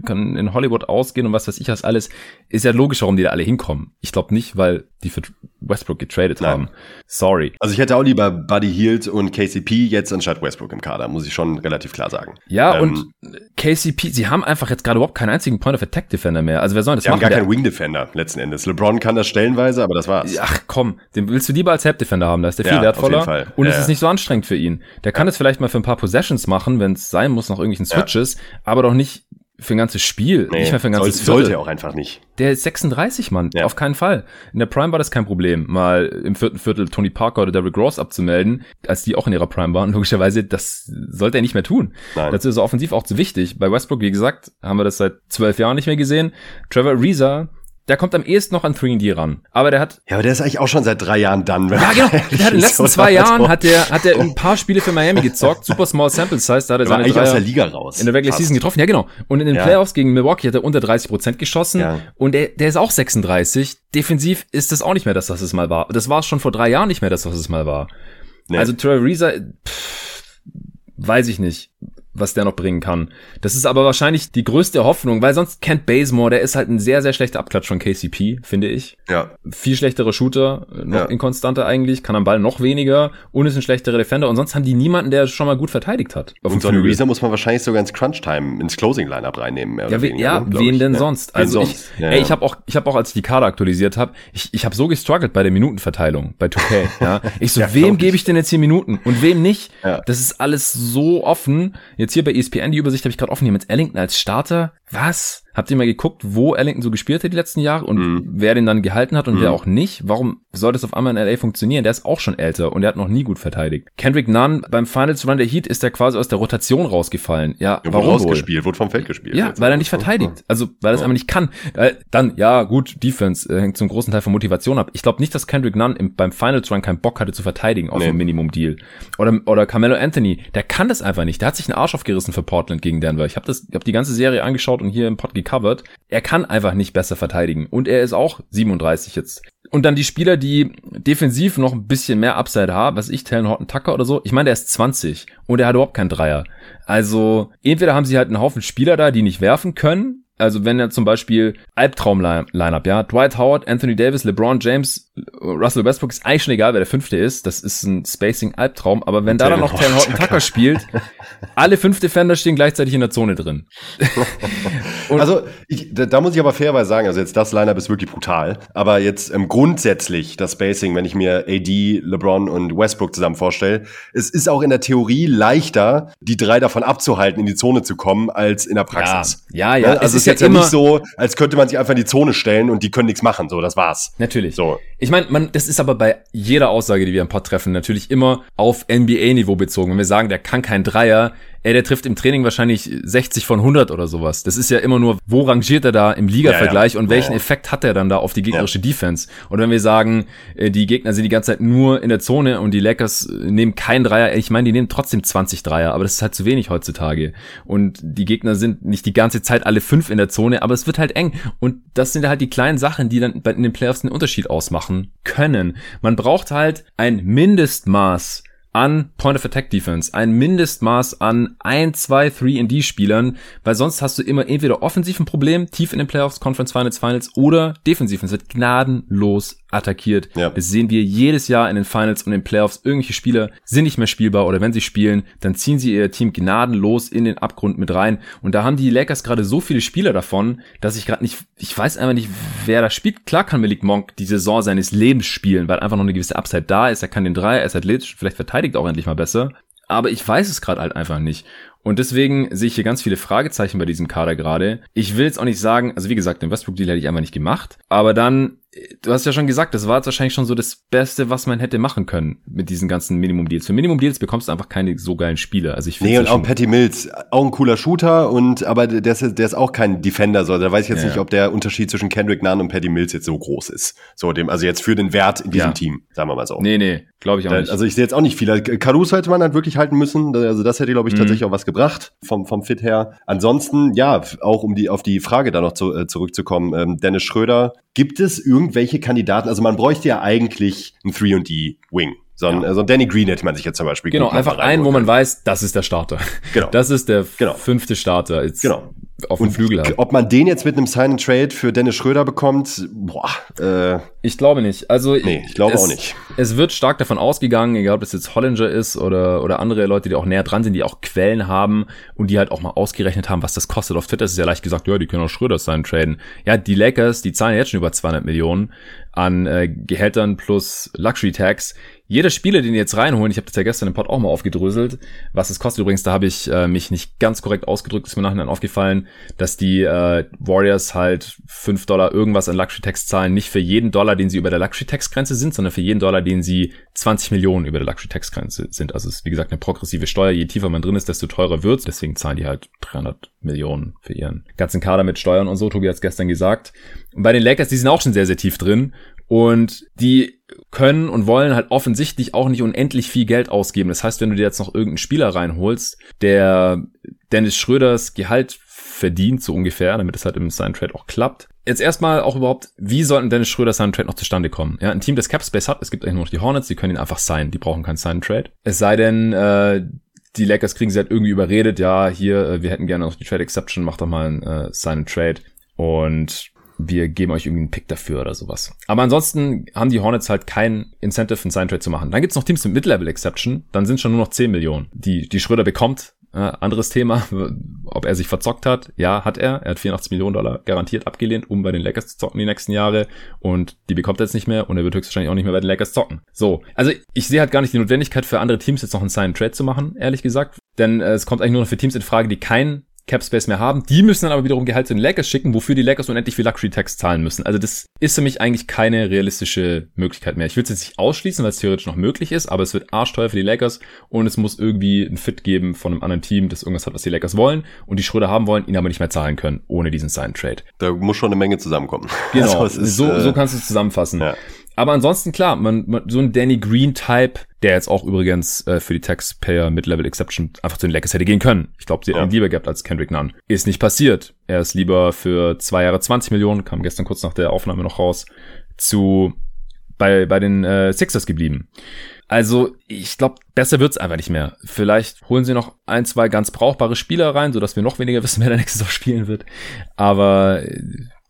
A: kann in Hollywood ausgehen und was weiß ich was alles, ist ja logisch, warum die da alle hinkommen. Ich glaube nicht, weil die für Westbrook getradet
B: Nein.
A: haben. Sorry.
B: Also ich hätte auch lieber Buddy Hield und KCP jetzt anstatt Westbrook im Kader, muss ich schon relativ klar sagen.
A: Ja,
B: Ähm,
A: und KCP, sie haben einfach jetzt gerade überhaupt keinen einzigen Point-of-Attack-Defender mehr. Also wer soll das
B: haben
A: machen?
B: gar
A: Der-
B: keinen Wing Defender letzten Endes. LeBron kann das stellenweise, aber das war's.
A: Ach komm, den willst du lieber als Help-Defender haben, da ist der viel
B: Ja, auf
A: wertvoller. Und
B: Ja,
A: es ist
B: ja.
A: nicht so anstrengend für ihn. Der kann es vielleicht mal für ein paar Possessions machen, wenn es sein muss, nach irgendwelchen Switches, aber doch nicht für ein ganzes Spiel,
B: Nee,
A: nicht mehr für ein ganzes
B: sollte
A: Viertel.
B: er auch einfach nicht.
A: Der ist 36, Mann.
B: Ja.
A: Auf keinen Fall. In der Prime war das kein Problem, mal im vierten Viertel Tony Parker oder Derrick Rose abzumelden, als die auch in ihrer Prime waren. *laughs* Logischerweise, das sollte er nicht mehr tun.
B: Nein.
A: Dazu ist er offensiv auch zu wichtig. Bei Westbrook, wie gesagt, haben wir das seit zwölf Jahren nicht mehr gesehen. Trevor Ariza, der kommt am ehesten noch an 3D ran. Aber der hat
B: Ja, aber der ist eigentlich auch schon seit drei Jahren dann.
A: ja, genau. Der hat in den letzten zwei Jahren hat der, hat der ein paar Spiele für Miami gezockt. Super small sample size. Da hat er seine
B: eigentlich aus der Liga raus.
A: in der Regular
B: Fast.
A: Season getroffen. Ja, genau. Und in den
B: Ja.
A: Playoffs gegen Milwaukee hat er unter 30 Prozent geschossen.
B: Ja.
A: Und der, der ist auch 36. Defensiv ist das auch nicht mehr das, was es mal war. Das war schon vor drei Jahren nicht mehr das, was es mal war.
B: Nee.
A: Also Trevor pff, weiß ich nicht. Was der noch bringen kann. Das ist aber wahrscheinlich die größte Hoffnung, weil sonst Kent Bazemore, der ist halt ein sehr, sehr schlechter Abklatsch von KCP, finde ich.
B: Ja.
A: Viel schlechtere Shooter, noch
B: Ja.
A: inkonstanter eigentlich, kann am Ball noch weniger und ist ein schlechterer Defender und sonst haben die niemanden, der schon mal gut verteidigt hat.
B: Und so einen muss man wahrscheinlich sogar ins Crunch-Time, ins Closing-Line-Up reinnehmen.
A: Ja, we ja
B: ne,
A: wen
B: ich.
A: denn
B: ja.
A: sonst?
B: Wen
A: Also
B: sonst?
A: ich,
B: Ja,
A: ey,
B: ja.
A: ich habe auch, ich habe auch, als ich die Kader aktualisiert habe, ich, ich habe so gestruggelt bei der Minutenverteilung bei 2K. *laughs* ja, ich so, wem gebe ich denn jetzt hier Minuten und wem nicht?
B: Ja.
A: Das ist alles so offen. Jetzt hier bei ESPN die Übersicht habe ich gerade offen hier mit Ellington als Starter. Was? Habt ihr mal geguckt, wo Ellington so gespielt hat die letzten Jahre und
B: Mhm.
A: wer den dann gehalten hat und wer auch nicht? Warum soll das auf einmal in LA funktionieren? Der ist auch schon älter und der hat noch nie gut verteidigt. Kendrick Nunn beim Finals Run der Heat ist der quasi aus der Rotation rausgefallen. Ja,
B: Ja, wurde
A: warum wohl?
B: rausgespielt, wurde vom Feld gespielt.
A: Ja, weil er nicht verteidigt. Also, weil er es einfach nicht kann. Äh, dann, ja, gut, Defense äh, hängt zum großen Teil von Motivation ab. Ich glaube nicht, dass Kendrick Nunn im, beim Finals Run keinen Bock hatte zu verteidigen auf
B: Nee.
A: dem Minimum Deal. Oder, oder Carmelo Anthony, der kann das einfach nicht. Der hat sich einen Arsch aufgerissen für Portland gegen Denver. Ich habe das, ich habe die ganze Serie angeschaut und hier im Pod gecovert. Er kann einfach nicht besser verteidigen. Und er ist auch 37 jetzt. Und dann die Spieler, die defensiv noch ein bisschen mehr Upside haben, was ich, Talon Horton Tucker oder so. Ich meine, der ist 20 und er hat überhaupt keinen Dreier. Also, entweder haben sie halt einen Haufen Spieler da, die nicht werfen können. Also wenn er zum Beispiel Albtraum-Lineup, ja, Dwight Howard, Anthony Davis, LeBron James, Russell Westbrook ist eigentlich schon egal, wer der Fünfte ist. Das ist ein Spacing-Albtraum. Aber wenn da dann noch Talon Horton Tucker spielt, alle fünf Defender stehen gleichzeitig in der Zone drin. *laughs*
B: Also, ich, da, da muss ich aber fairerweise sagen, also jetzt das Lineup ist wirklich brutal. Aber jetzt ähm, grundsätzlich das Spacing, wenn ich mir AD, LeBron und Westbrook zusammen vorstelle, es ist auch in der Theorie leichter, die drei davon abzuhalten, in die Zone zu kommen, als in der Praxis.
A: Ja, ja,
B: Ne?
A: es
B: Also es
A: ist
B: ist
A: ja
B: jetzt ja nicht so, als könnte man sich einfach in die Zone stellen und die können nichts machen. So, das war's.
A: Natürlich.
B: So.
A: Ich meine, man, das ist aber bei jeder Aussage, die wir im Pod treffen, natürlich immer auf NBA-Niveau bezogen. Wenn wir sagen, der kann kein Dreier, ey, der trifft im Training wahrscheinlich 60 von 100 oder sowas. Das ist ja immer nur, wo rangiert er da im Liga-Vergleich
B: Ja, ja.
A: und welchen
B: Ja.
A: Effekt hat er dann da auf die gegnerische Defense? Und wenn wir sagen, äh, die Gegner sind die ganze Zeit nur in der Zone und die Lakers äh, nehmen keinen Dreier, ich meine, die nehmen trotzdem 20 Dreier, aber das ist halt zu wenig heutzutage. Und die Gegner sind nicht die ganze Zeit alle fünf in der Zone, aber es wird halt eng. Und das sind halt die kleinen Sachen, die dann bei- in den Playoffs einen Unterschied ausmachen können. Man braucht halt ein Mindestmaß an Point of Attack Defense, ein Mindestmaß an 1, 2, 3D-Spielern, weil sonst hast du immer entweder offensiv ein Problem, tief in den Playoffs, Conference Finals, Finals, oder defensiv. Es wird gnadenlos attackiert.
B: Ja.
A: Das sehen wir jedes Jahr in den Finals und in den Playoffs. Irgendwelche Spieler sind nicht mehr spielbar oder wenn sie spielen, dann ziehen sie ihr Team gnadenlos in den Abgrund mit rein. Und da haben die Lakers gerade so viele Spieler davon, dass ich gerade nicht, ich weiß einfach nicht, wer da spielt. Klar kann Malik Monk die Saison seines Lebens spielen, weil einfach noch eine gewisse Upside da ist. Er kann den Dreier, er ist athletisch, vielleicht verteidigt auch endlich mal besser. Aber ich weiß es gerade halt einfach nicht. Und deswegen sehe ich hier ganz viele Fragezeichen bei diesem Kader gerade. Ich will jetzt auch nicht sagen, also wie gesagt, den Westbrook-Deal hätte ich einfach nicht gemacht. Aber dann, du hast ja schon gesagt, das war jetzt wahrscheinlich schon so das Beste, was man hätte machen können mit diesen ganzen Minimum-Deals. Für Minimum-Deals bekommst du einfach keine so geilen Spieler. Also ich
B: Nee, und auch Patty Mills, auch ein cooler Shooter, und aber der ist, der ist auch kein Defender, so da weiß ich jetzt
A: Ja,
B: nicht, ob der Unterschied zwischen Kendrick Nunn und Patty Mills jetzt so groß ist. So dem, also jetzt für den Wert in diesem
A: Ja.
B: Team, sagen wir mal so.
A: Nee, nee, glaube ich auch
B: Da-
A: nicht.
B: Also ich sehe jetzt auch nicht viel. Caruso hätte man halt wirklich halten müssen. Also das hätte, glaube ich,
A: Mhm.
B: tatsächlich auch was gebracht vom, vom Fit her. Ansonsten, ja, auch um die auf die Frage da noch zu, äh, zurückzukommen, ähm, Dennis Schröder, gibt es irgendwelche Kandidaten? Also man bräuchte ja eigentlich einen 3D-Wing. So ein,
A: Ja.
B: also Danny Green hätte man sich jetzt zum Beispiel
A: Genau, einfach einen, wo man weiß, das ist der Starter.
B: Genau.
A: Das ist der
B: Genau.
A: fünfte Starter jetzt
B: Genau.
A: auf dem Flügel hat.
B: Ob man den jetzt mit einem Sign and Trade für Dennis Schröder bekommt, boah, äh,
A: Ich glaube nicht. Also
B: Nee, ich glaube
A: es,
B: auch nicht.
A: Es wird stark davon ausgegangen, egal ob das jetzt Hollinger ist oder oder andere Leute, die auch näher dran sind, die auch Quellen haben und die halt auch mal ausgerechnet haben, was das kostet. Auf Twitter ist es ja leicht gesagt, ja, die können auch Schröder sein traden. Ja, die Lakers, die zahlen jetzt schon über 200 Millionen an äh, Gehältern plus Luxury Tax. Jeder Spieler, den die jetzt reinholen, ich habe das ja gestern im Pod auch mal aufgedröselt, was es kostet übrigens, da habe ich äh, mich nicht ganz korrekt ausgedrückt, ist mir nachher aufgefallen, dass die äh, Warriors halt 5 Dollar irgendwas an Luxury Tax zahlen, nicht für jeden Dollar, den sie über der Luxury Tax Grenze sind, sondern für jeden Dollar, den sie 20 Millionen über der Luxury Tax Grenze sind. Also es ist wie gesagt eine progressive Steuer, je tiefer man drin ist, desto teurer wird's. Deswegen zahlen die halt 300 Millionen für ihren ganzen Kader mit Steuern und so, Tobi hat es gestern gesagt. Und bei den Lakers, die sind auch schon sehr, sehr tief drin und die können und wollen halt offensichtlich auch nicht unendlich viel Geld ausgeben. Das heißt, wenn du dir jetzt noch irgendeinen Spieler reinholst, der Dennis Schröders Gehalt verdient, so ungefähr, damit es halt im Sign Trade auch klappt. Jetzt erstmal auch überhaupt, wie sollten Dennis Schröder Sign Trade noch zustande kommen? Ja, ein Team, das Cap Space hat, es gibt eigentlich nur noch die Hornets, die können ihn einfach signen, die brauchen keinen Sign Trade. Es sei denn, äh, die Lakers kriegen sie halt irgendwie überredet, ja, hier, äh, wir hätten gerne noch die Trade Exception, macht doch mal ein äh, Sign Trade. Und wir geben euch irgendwie einen Pick dafür oder sowas. Aber ansonsten haben die Hornets halt kein Incentive, einen Sign Trade zu machen. Dann gibt's noch Teams mit Mid-Level Exception, dann sind schon nur noch 10 Millionen, die, die Schröder bekommt. Äh, anderes Thema, *laughs* ob er sich verzockt hat. Ja, hat er. Er hat 84 Millionen Dollar garantiert abgelehnt, um bei den Lakers zu zocken die nächsten Jahre. Und die bekommt er jetzt nicht mehr und er wird höchstwahrscheinlich auch nicht mehr bei den Lakers zocken. So. Also ich sehe halt gar nicht die Notwendigkeit für andere Teams jetzt noch einen Sign Trade zu machen, ehrlich gesagt. Denn äh, es kommt eigentlich nur noch für Teams in Frage, die kein Cap Space mehr haben. Die müssen dann aber wiederum Gehalt zu den Lakers schicken, wofür die Lakers unendlich viel Luxury Tax zahlen müssen. Also das ist für mich eigentlich keine realistische Möglichkeit mehr. Ich will es jetzt nicht ausschließen, weil es theoretisch noch möglich ist, aber es wird arschteuer für die Lakers und es muss irgendwie ein Fit geben von einem anderen Team, das irgendwas hat, was die Lakers wollen und die Schröder haben wollen, ihn aber nicht mehr zahlen können, ohne diesen Sign Trade.
B: Da muss schon eine Menge zusammenkommen.
A: Genau, *laughs* also ist, so, äh, so kannst du es zusammenfassen. Ja. Aber ansonsten klar, man, man so ein Danny Green Type, der jetzt auch übrigens äh, für die Taxpayer Mid-Level Exception einfach zu den Lakers hätte gehen können. Ich glaube, sie ja. hätten lieber gehabt als Kendrick Nunn. Ist nicht passiert. Er ist lieber für zwei Jahre 20 Millionen, kam gestern kurz nach der Aufnahme noch raus, zu bei bei den äh, Sixers geblieben. Also, ich glaube, besser wird's einfach nicht mehr. Vielleicht holen sie noch ein, zwei ganz brauchbare Spieler rein, sodass wir noch weniger wissen, wer der nächste Saison spielen wird. Aber äh,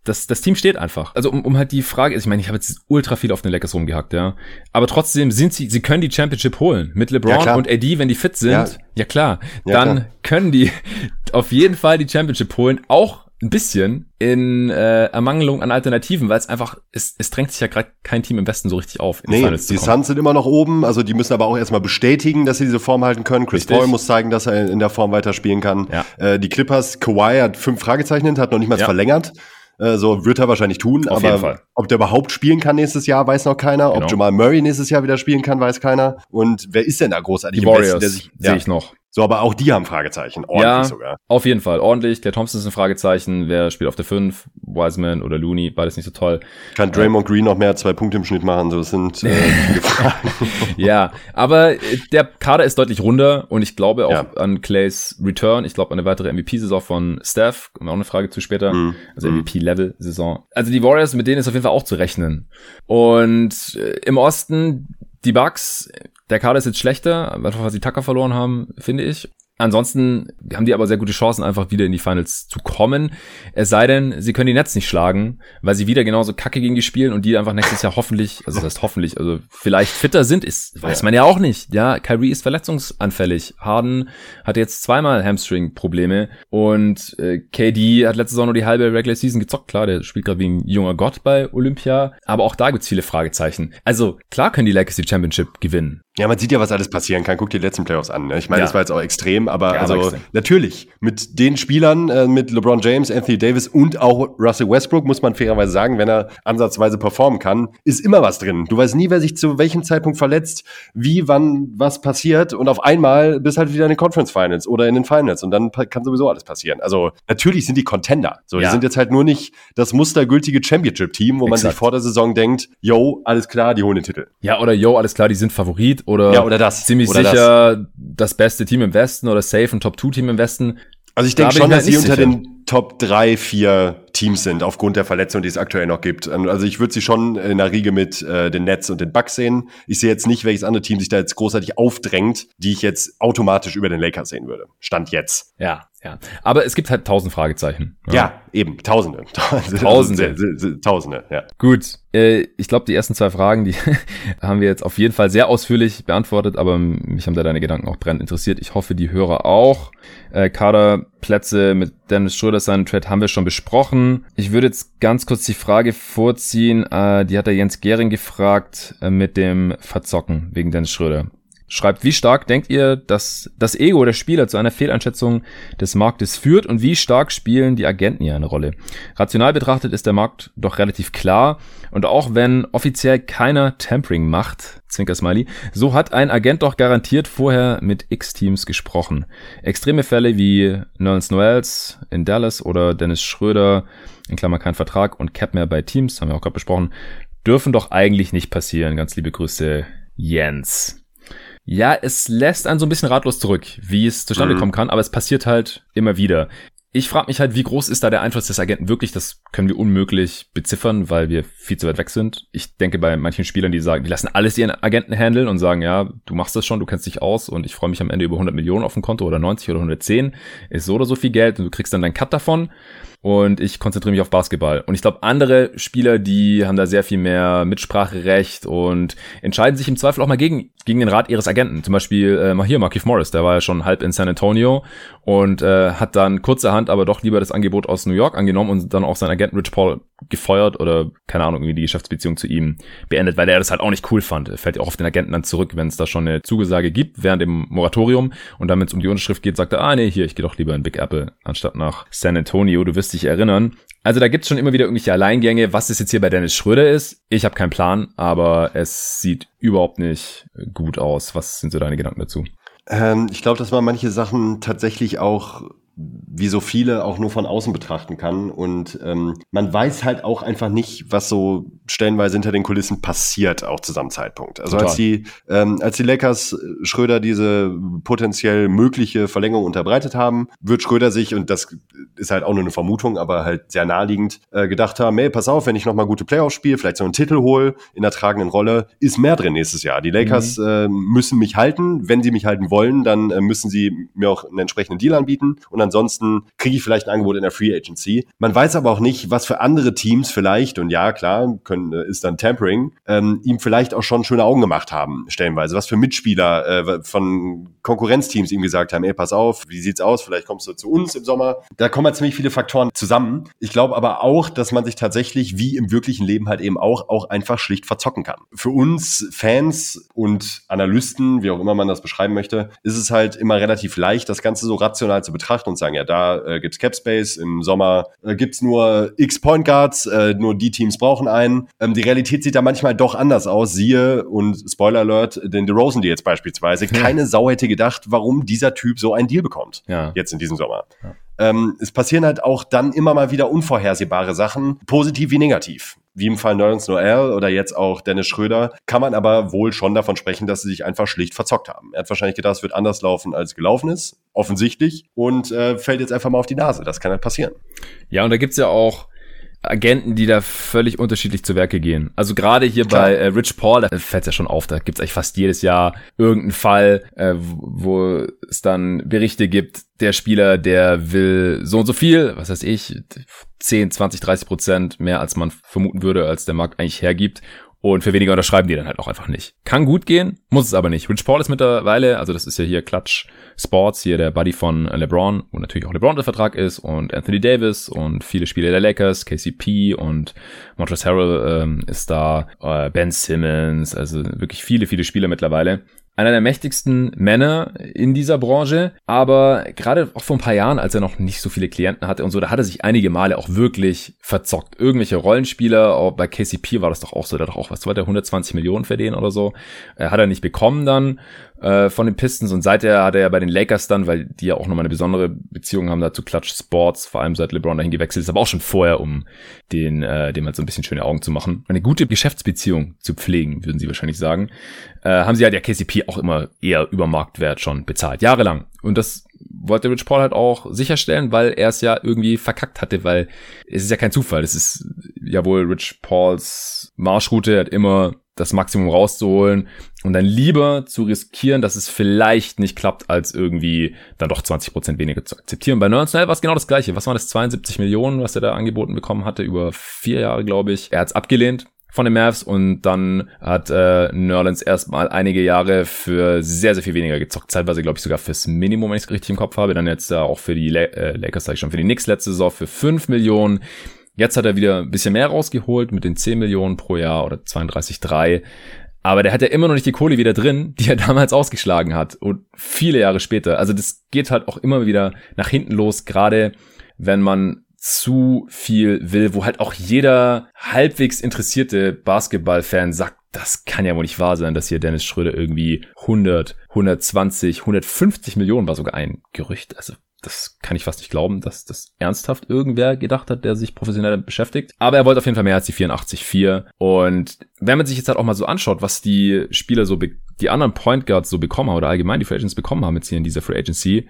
A: das, das Team steht einfach. Also um, um halt die Frage, ich meine, ich habe jetzt ultra viel auf den Lakers rumgehackt, ja. Aber trotzdem sind sie, sie können die Championship holen. Mit LeBron ja, und AD, wenn die fit sind, ja, ja klar, ja, dann klar. können die *laughs* auf jeden Fall die Championship holen. Auch ein bisschen in äh, Ermangelung an Alternativen, weil es einfach, es, es drängt sich ja gerade kein Team im Westen so richtig auf.
B: Nee, die Suns sind immer noch oben, also die müssen aber auch erstmal bestätigen, dass sie diese Form halten können. Chris richtig. Paul muss zeigen, dass er in der Form weiterspielen kann. Ja. Äh, die Clippers, Kawhi hat fünf Fragezeichen, hat noch nicht mal ja. verlängert. Äh, so wird er wahrscheinlich tun. Auf aber ob der überhaupt spielen kann nächstes Jahr, weiß noch keiner. Genau. Ob Jamal Murray nächstes Jahr wieder spielen kann, weiß keiner. Und wer ist denn da großartig
A: Die Warriors, Westen, der sich,
B: ja, sehe ich noch. So, aber auch die haben Fragezeichen.
A: Ordentlich ja, sogar. Auf jeden Fall. Ordentlich. Der Thompson ist ein Fragezeichen. Wer spielt auf der 5? Wiseman oder Looney? Beides nicht so toll.
B: Kann Draymond Green noch mehr zwei Punkte im Schnitt machen? So, das sind äh, viele *laughs* Fragen.
A: ja, aber äh, der Kader ist deutlich runder und ich glaube auch ja. an Clays Return. Ich glaube an eine weitere MVP-Saison von Steph. Kommt auch eine Frage zu später. Mm. Also mhm. MVP-Level-Saison. Also die Warriors, mit denen ist auf jeden Fall auch zu rechnen. Und äh, im Osten die Bucks, der Kader ist jetzt schlechter, einfach weil sie Tucker verloren haben, finde ich. Ansonsten haben die aber sehr gute Chancen, einfach wieder in die Finals zu kommen. Es sei denn, sie können die Nets nicht schlagen, weil sie wieder genauso kacke gegen die spielen und die einfach nächstes Jahr hoffentlich, also das heißt hoffentlich, also vielleicht fitter sind, ist, weiß man ja auch nicht. Ja, Kyrie ist verletzungsanfällig. Harden hat jetzt zweimal Hamstring-Probleme und äh, KD hat letzte Saison nur die halbe Regular Season gezockt. Klar, der spielt gerade wie ein junger Gott bei Olympia, aber auch da gibt's viele Fragezeichen. Also klar können die Lakers die Championship gewinnen.
B: Ja, man sieht ja, was alles passieren kann. Guck dir die letzten Playoffs an. Ne? Ich meine, ja. das war jetzt auch extrem, aber ja, also extrem. natürlich mit den Spielern, äh, mit LeBron James, Anthony Davis und auch Russell Westbrook, muss man fairerweise sagen, wenn er ansatzweise performen kann, ist immer was drin. Du weißt nie, wer sich zu welchem Zeitpunkt verletzt, wie, wann, was passiert und auf einmal bist halt wieder in den Conference Finals oder in den Finals und dann kann sowieso alles passieren. Also natürlich sind die Contender. So, ja. die sind jetzt halt nur nicht das mustergültige Championship-Team, wo Exakt. man sich vor der Saison denkt, yo, alles klar, die holen den Titel.
A: Ja, oder yo, alles klar, die sind Favorit oder,
B: ja, oder das.
A: ziemlich
B: oder
A: sicher das. das. beste Team im Westen oder safe ein Top-2-Team im Westen.
B: Also ich denke schon, dass halt sie unter den Top 3, 4 Teams sind, aufgrund der Verletzung, die es aktuell noch gibt. Also ich würde sie schon in der Riege mit äh, den Nets und den Bucks sehen. Ich sehe jetzt nicht, welches andere Team sich da jetzt großartig aufdrängt, die ich jetzt automatisch über den Lakers sehen würde. Stand jetzt.
A: Ja, ja. Aber es gibt halt tausend Fragezeichen.
B: Ja, ja eben. Tausende. *laughs*
A: Tausende.
B: Tausende, ja.
A: Gut. Äh, ich glaube, die ersten zwei Fragen, die *laughs* haben wir jetzt auf jeden Fall sehr ausführlich beantwortet, aber mich haben da deine Gedanken auch brennend interessiert. Ich hoffe, die Hörer auch. Äh, Kaderplätze mit Dennis Schröder, seinen Trade haben wir schon besprochen. Ich würde jetzt ganz kurz die Frage vorziehen, äh, die hat der Jens Gehring gefragt äh, mit dem Verzocken wegen Dennis Schröder schreibt, wie stark denkt ihr, dass das Ego der Spieler zu einer Fehleinschätzung des Marktes führt und wie stark spielen die Agenten hier eine Rolle? Rational betrachtet ist der Markt doch relativ klar und auch wenn offiziell keiner Tampering macht, Zwinker Smiley, so hat ein Agent doch garantiert vorher mit X-Teams gesprochen. Extreme Fälle wie Nerlens Noels in Dallas oder Dennis Schröder, in Klammer kein Vertrag und Cap mehr bei Teams, haben wir auch gerade besprochen, dürfen doch eigentlich nicht passieren. Ganz liebe Grüße, Jens. Ja, es lässt einen so ein bisschen ratlos zurück, wie es zustande mhm. kommen kann, aber es passiert halt immer wieder. Ich frage mich halt, wie groß ist da der Einfluss des Agenten wirklich? Das können wir unmöglich beziffern, weil wir viel zu weit weg sind. Ich denke bei manchen Spielern, die sagen, die lassen alles ihren Agenten handeln und sagen, ja, du machst das schon, du kennst dich aus und ich freue mich am Ende über 100 Millionen auf dem Konto oder 90 oder 110, ist so oder so viel Geld und du kriegst dann deinen Cut davon und ich konzentriere mich auf Basketball. Und ich glaube, andere Spieler, die haben da sehr viel mehr Mitspracherecht und entscheiden sich im Zweifel auch mal gegen, gegen den Rat ihres Agenten. Zum Beispiel äh, hier Markif Morris, der war ja schon halb in San Antonio und äh, hat dann kurzerhand aber doch lieber das Angebot aus New York angenommen und dann auch seinen Agenten Rich Paul gefeuert oder keine Ahnung, irgendwie die Geschäftsbeziehung zu ihm beendet, weil er das halt auch nicht cool fand. Er fällt ja auch auf den Agenten dann zurück, wenn es da schon eine Zusage gibt während dem Moratorium und dann, wenn es um die Unterschrift geht, sagt er, ah nee, hier, ich gehe doch lieber in Big Apple anstatt nach San Antonio. Du wirst dich erinnern. Also da gibt's schon immer wieder irgendwelche Alleingänge. Was das jetzt hier bei Dennis Schröder ist, ich habe keinen Plan, aber es sieht überhaupt nicht gut aus. Was sind so deine Gedanken dazu?
B: Ähm, ich glaube, dass man manche Sachen tatsächlich auch wie so viele auch nur von außen betrachten kann. Und ähm, man weiß halt auch einfach nicht, was so stellenweise hinter den Kulissen passiert, auch zu seinem Zeitpunkt. Also Total. als die, ähm, als die Lakers äh, Schröder diese potenziell mögliche Verlängerung unterbreitet haben, wird Schröder sich, und das ist halt auch nur eine Vermutung, aber halt sehr naheliegend, äh, gedacht haben, hey, pass auf, wenn ich nochmal gute Playoffs spiele, vielleicht so einen Titel hole in der tragenden Rolle, ist mehr drin nächstes Jahr. Die Lakers mhm. äh, müssen mich halten. Wenn sie mich halten wollen, dann äh, müssen sie mir auch einen entsprechenden Deal anbieten. Und ansonsten kriege ich vielleicht ein Angebot in der Free Agency. Man weiß aber auch nicht, was für andere Teams vielleicht, und ja, klar, können, äh, ist dann Tampering, ähm, ihm vielleicht auch schon schöne Augen gemacht haben, stellenweise. Was für Mitspieler äh, von Konkurrenzteams ihm gesagt haben, ey, pass auf, wie sieht's aus? Vielleicht kommst du zu uns im Sommer. Da kommen halt ziemlich viele Faktoren zusammen. Ich glaube aber auch, dass man sich tatsächlich, wie im wirklichen Leben halt eben auch, auch einfach schlicht verzocken kann. Für uns Fans und Analysten, wie auch immer man das beschreiben möchte, ist es halt immer relativ leicht, das Ganze so rational zu betrachten und sagen, ja, da äh, gibt's Cap Space, im Sommer äh, gibt's nur X Point Guards, äh, nur die Teams brauchen einen. Ähm, die Realität sieht da manchmal doch anders aus. Siehe und Spoiler Alert, den DeRozan die jetzt beispielsweise. Keine Sau hätte gedacht, warum dieser Typ so einen Deal bekommt. Ja. Jetzt in diesem Sommer. Ja. Ähm, es passieren halt auch dann immer mal wieder unvorhersehbare Sachen, positiv wie negativ wie im Fall Nerlens Noel oder jetzt auch Dennis Schröder, kann man aber wohl schon davon sprechen, dass sie sich einfach schlicht verzockt haben. Er hat wahrscheinlich gedacht, es wird anders laufen, als gelaufen ist, offensichtlich, und äh, fällt jetzt einfach mal auf die Nase. Das kann halt passieren.
A: Ja, und da gibt's ja auch Agenten, die da völlig unterschiedlich zu Werke gehen. Also gerade hier Klar. bei äh, Rich Paul, da fällt ja schon auf, da gibt's eigentlich fast jedes Jahr irgendeinen Fall, äh, wo es dann Berichte gibt, der Spieler, der will so und so viel, was weiß ich, 10, 20, 30 Prozent mehr als man vermuten würde, als der Markt eigentlich hergibt. Und für weniger unterschreiben die dann halt auch einfach nicht. Kann gut gehen, muss es aber nicht. Rich Paul ist mittlerweile, also das ist ja hier Clutch Sports, hier der Buddy von LeBron, wo natürlich auch LeBron der Vertrag ist und Anthony Davis und viele Spieler der Lakers, KCP und Montrezl Harrell ähm, ist da, äh, Ben Simmons, also wirklich viele, viele Spieler mittlerweile einer der mächtigsten Männer in dieser Branche, aber gerade auch vor ein paar Jahren, als er noch nicht so viele Klienten hatte und so, da hat er sich einige Male auch wirklich verzockt. Irgendwelche Rollenspieler, auch bei KCP war das doch auch so, der hat doch auch, was war der, 120 Millionen verdienen oder so, äh, hat er nicht bekommen dann äh, von den Pistons und seither hat er ja bei den Lakers dann, weil die ja auch nochmal eine besondere Beziehung haben dazu Clutch Sports, vor allem seit LeBron dahin gewechselt ist, aber auch schon vorher, um den, äh, dem halt so ein bisschen schöne Augen zu machen. Eine gute Geschäftsbeziehung zu pflegen, würden sie wahrscheinlich sagen, äh, haben sie halt ja KCP auch immer eher über Marktwert schon bezahlt, jahrelang. Und das wollte Rich Paul halt auch sicherstellen, weil er es ja irgendwie verkackt hatte, weil es ist ja kein Zufall. Es ist ja wohl Rich Pauls Marschroute, er hat immer das Maximum rauszuholen und dann lieber zu riskieren, dass es vielleicht nicht klappt, als irgendwie dann doch 20% weniger zu akzeptieren. Bei Noel war es genau das gleiche. Was waren das? 72 Millionen, was er da angeboten bekommen hatte, über vier Jahre, glaube ich. Er hat es abgelehnt von den Mavs und dann hat äh, Nerlens erstmal einige Jahre für sehr, sehr viel weniger gezockt. Zeitweise, glaube ich, sogar fürs Minimum, wenn ich es richtig im Kopf habe. Dann jetzt äh, auch für die La äh, Lakers, sag ich schon, für die Knicks letzte Saison für 5 Millionen. Jetzt hat er wieder ein bisschen mehr rausgeholt mit den 10 Millionen pro Jahr oder 32,3. Aber der hat ja immer noch nicht die Kohle wieder drin, *laughs* die er damals ausgeschlagen hat. Und viele Jahre später. Also das geht halt auch immer wieder nach hinten los, gerade wenn man zu viel will, wo halt auch jeder halbwegs interessierte Basketballfan sagt, das kann ja wohl nicht wahr sein, dass hier Dennis Schröder irgendwie 100, 120, 150 Millionen war sogar ein Gerücht. Also das kann ich fast nicht glauben, dass das ernsthaft irgendwer gedacht hat, der sich professionell beschäftigt. Aber er wollte auf jeden Fall mehr als die 84,4. Und wenn man sich jetzt halt auch mal so anschaut, was die Spieler so, die anderen Point Guards so bekommen haben oder allgemein die Free Agents bekommen haben jetzt hier in dieser Free Agency,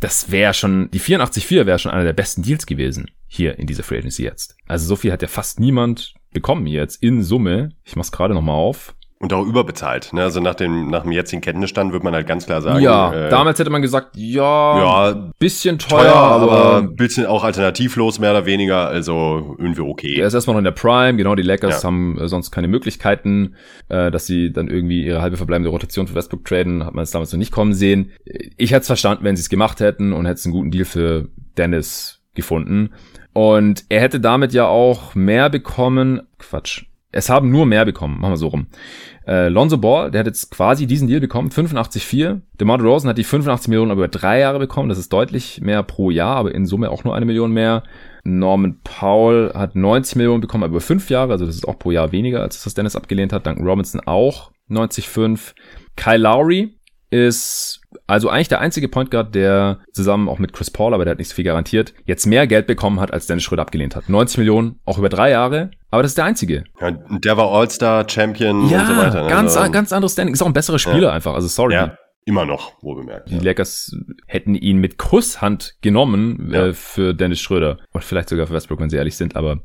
A: das wäre schon, die 84,4 wäre schon einer der besten Deals gewesen hier in dieser Free Agency jetzt. Also so viel hat ja fast niemand bekommen jetzt in Summe. Ich mach's gerade nochmal auf.
B: Und auch überbezahlt. Ne? Also nach dem, nach dem jetzigen Kenntnisstand wird man halt ganz klar sagen.
A: Ja, äh, damals hätte man gesagt, ja,
B: ja bisschen teuer, teuer aber ein bisschen auch alternativlos, mehr oder weniger. Also irgendwie okay.
A: Er ist erstmal noch in der Prime, genau, die Lakers ja. haben äh, sonst keine Möglichkeiten, äh, dass sie dann irgendwie ihre halbe verbleibende Rotation für Westbrook traden. Hat man es damals noch nicht kommen sehen. Ich hätte es verstanden, wenn sie es gemacht hätten und hätte es einen guten Deal für Dennis gefunden. Und er hätte damit ja auch mehr bekommen. Quatsch. Es haben nur mehr bekommen, machen wir so rum. Äh, Lonzo Ball, der hat jetzt quasi diesen Deal bekommen, 85,4. DeMar Rosen hat die 85 Millionen über drei Jahre bekommen, das ist deutlich mehr pro Jahr, aber in Summe auch nur eine Million mehr. Norman Powell hat 90 Millionen bekommen, über fünf Jahre, also das ist auch pro Jahr weniger, als das Dennis abgelehnt hat. Duncan Robinson auch 90,5. Kyle Lowry ist also eigentlich der einzige Point Guard, der zusammen auch mit Chris Paul, aber der hat nicht so viel garantiert, jetzt mehr Geld bekommen hat, als Dennis Schröder abgelehnt hat. 90 Millionen, auch über drei Jahre. Aber das ist der einzige.
B: Ja, der war All-Star, Champion
A: ja,
B: und so weiter. Ne?
A: Ganz, also, ganz anderes Standing. Ist auch ein besserer Spieler ja. einfach. Also sorry. Ja.
B: Immer noch, wo bemerkt.
A: Die. Lakers hätten ihn mit Kusshand genommen ja. äh, für Dennis Schröder. Und vielleicht sogar für Westbrook, wenn sie ehrlich sind. Aber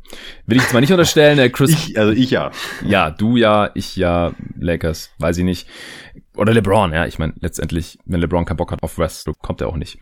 A: will ich jetzt mal nicht unterstellen. Äh, Chris
B: ich, also ich ja.
A: Ja, du ja, ich ja, Lakers, weiß ich nicht. Oder LeBron, ja. Ich meine, letztendlich, wenn LeBron keinen Bock hat auf Westbrook, kommt er auch nicht.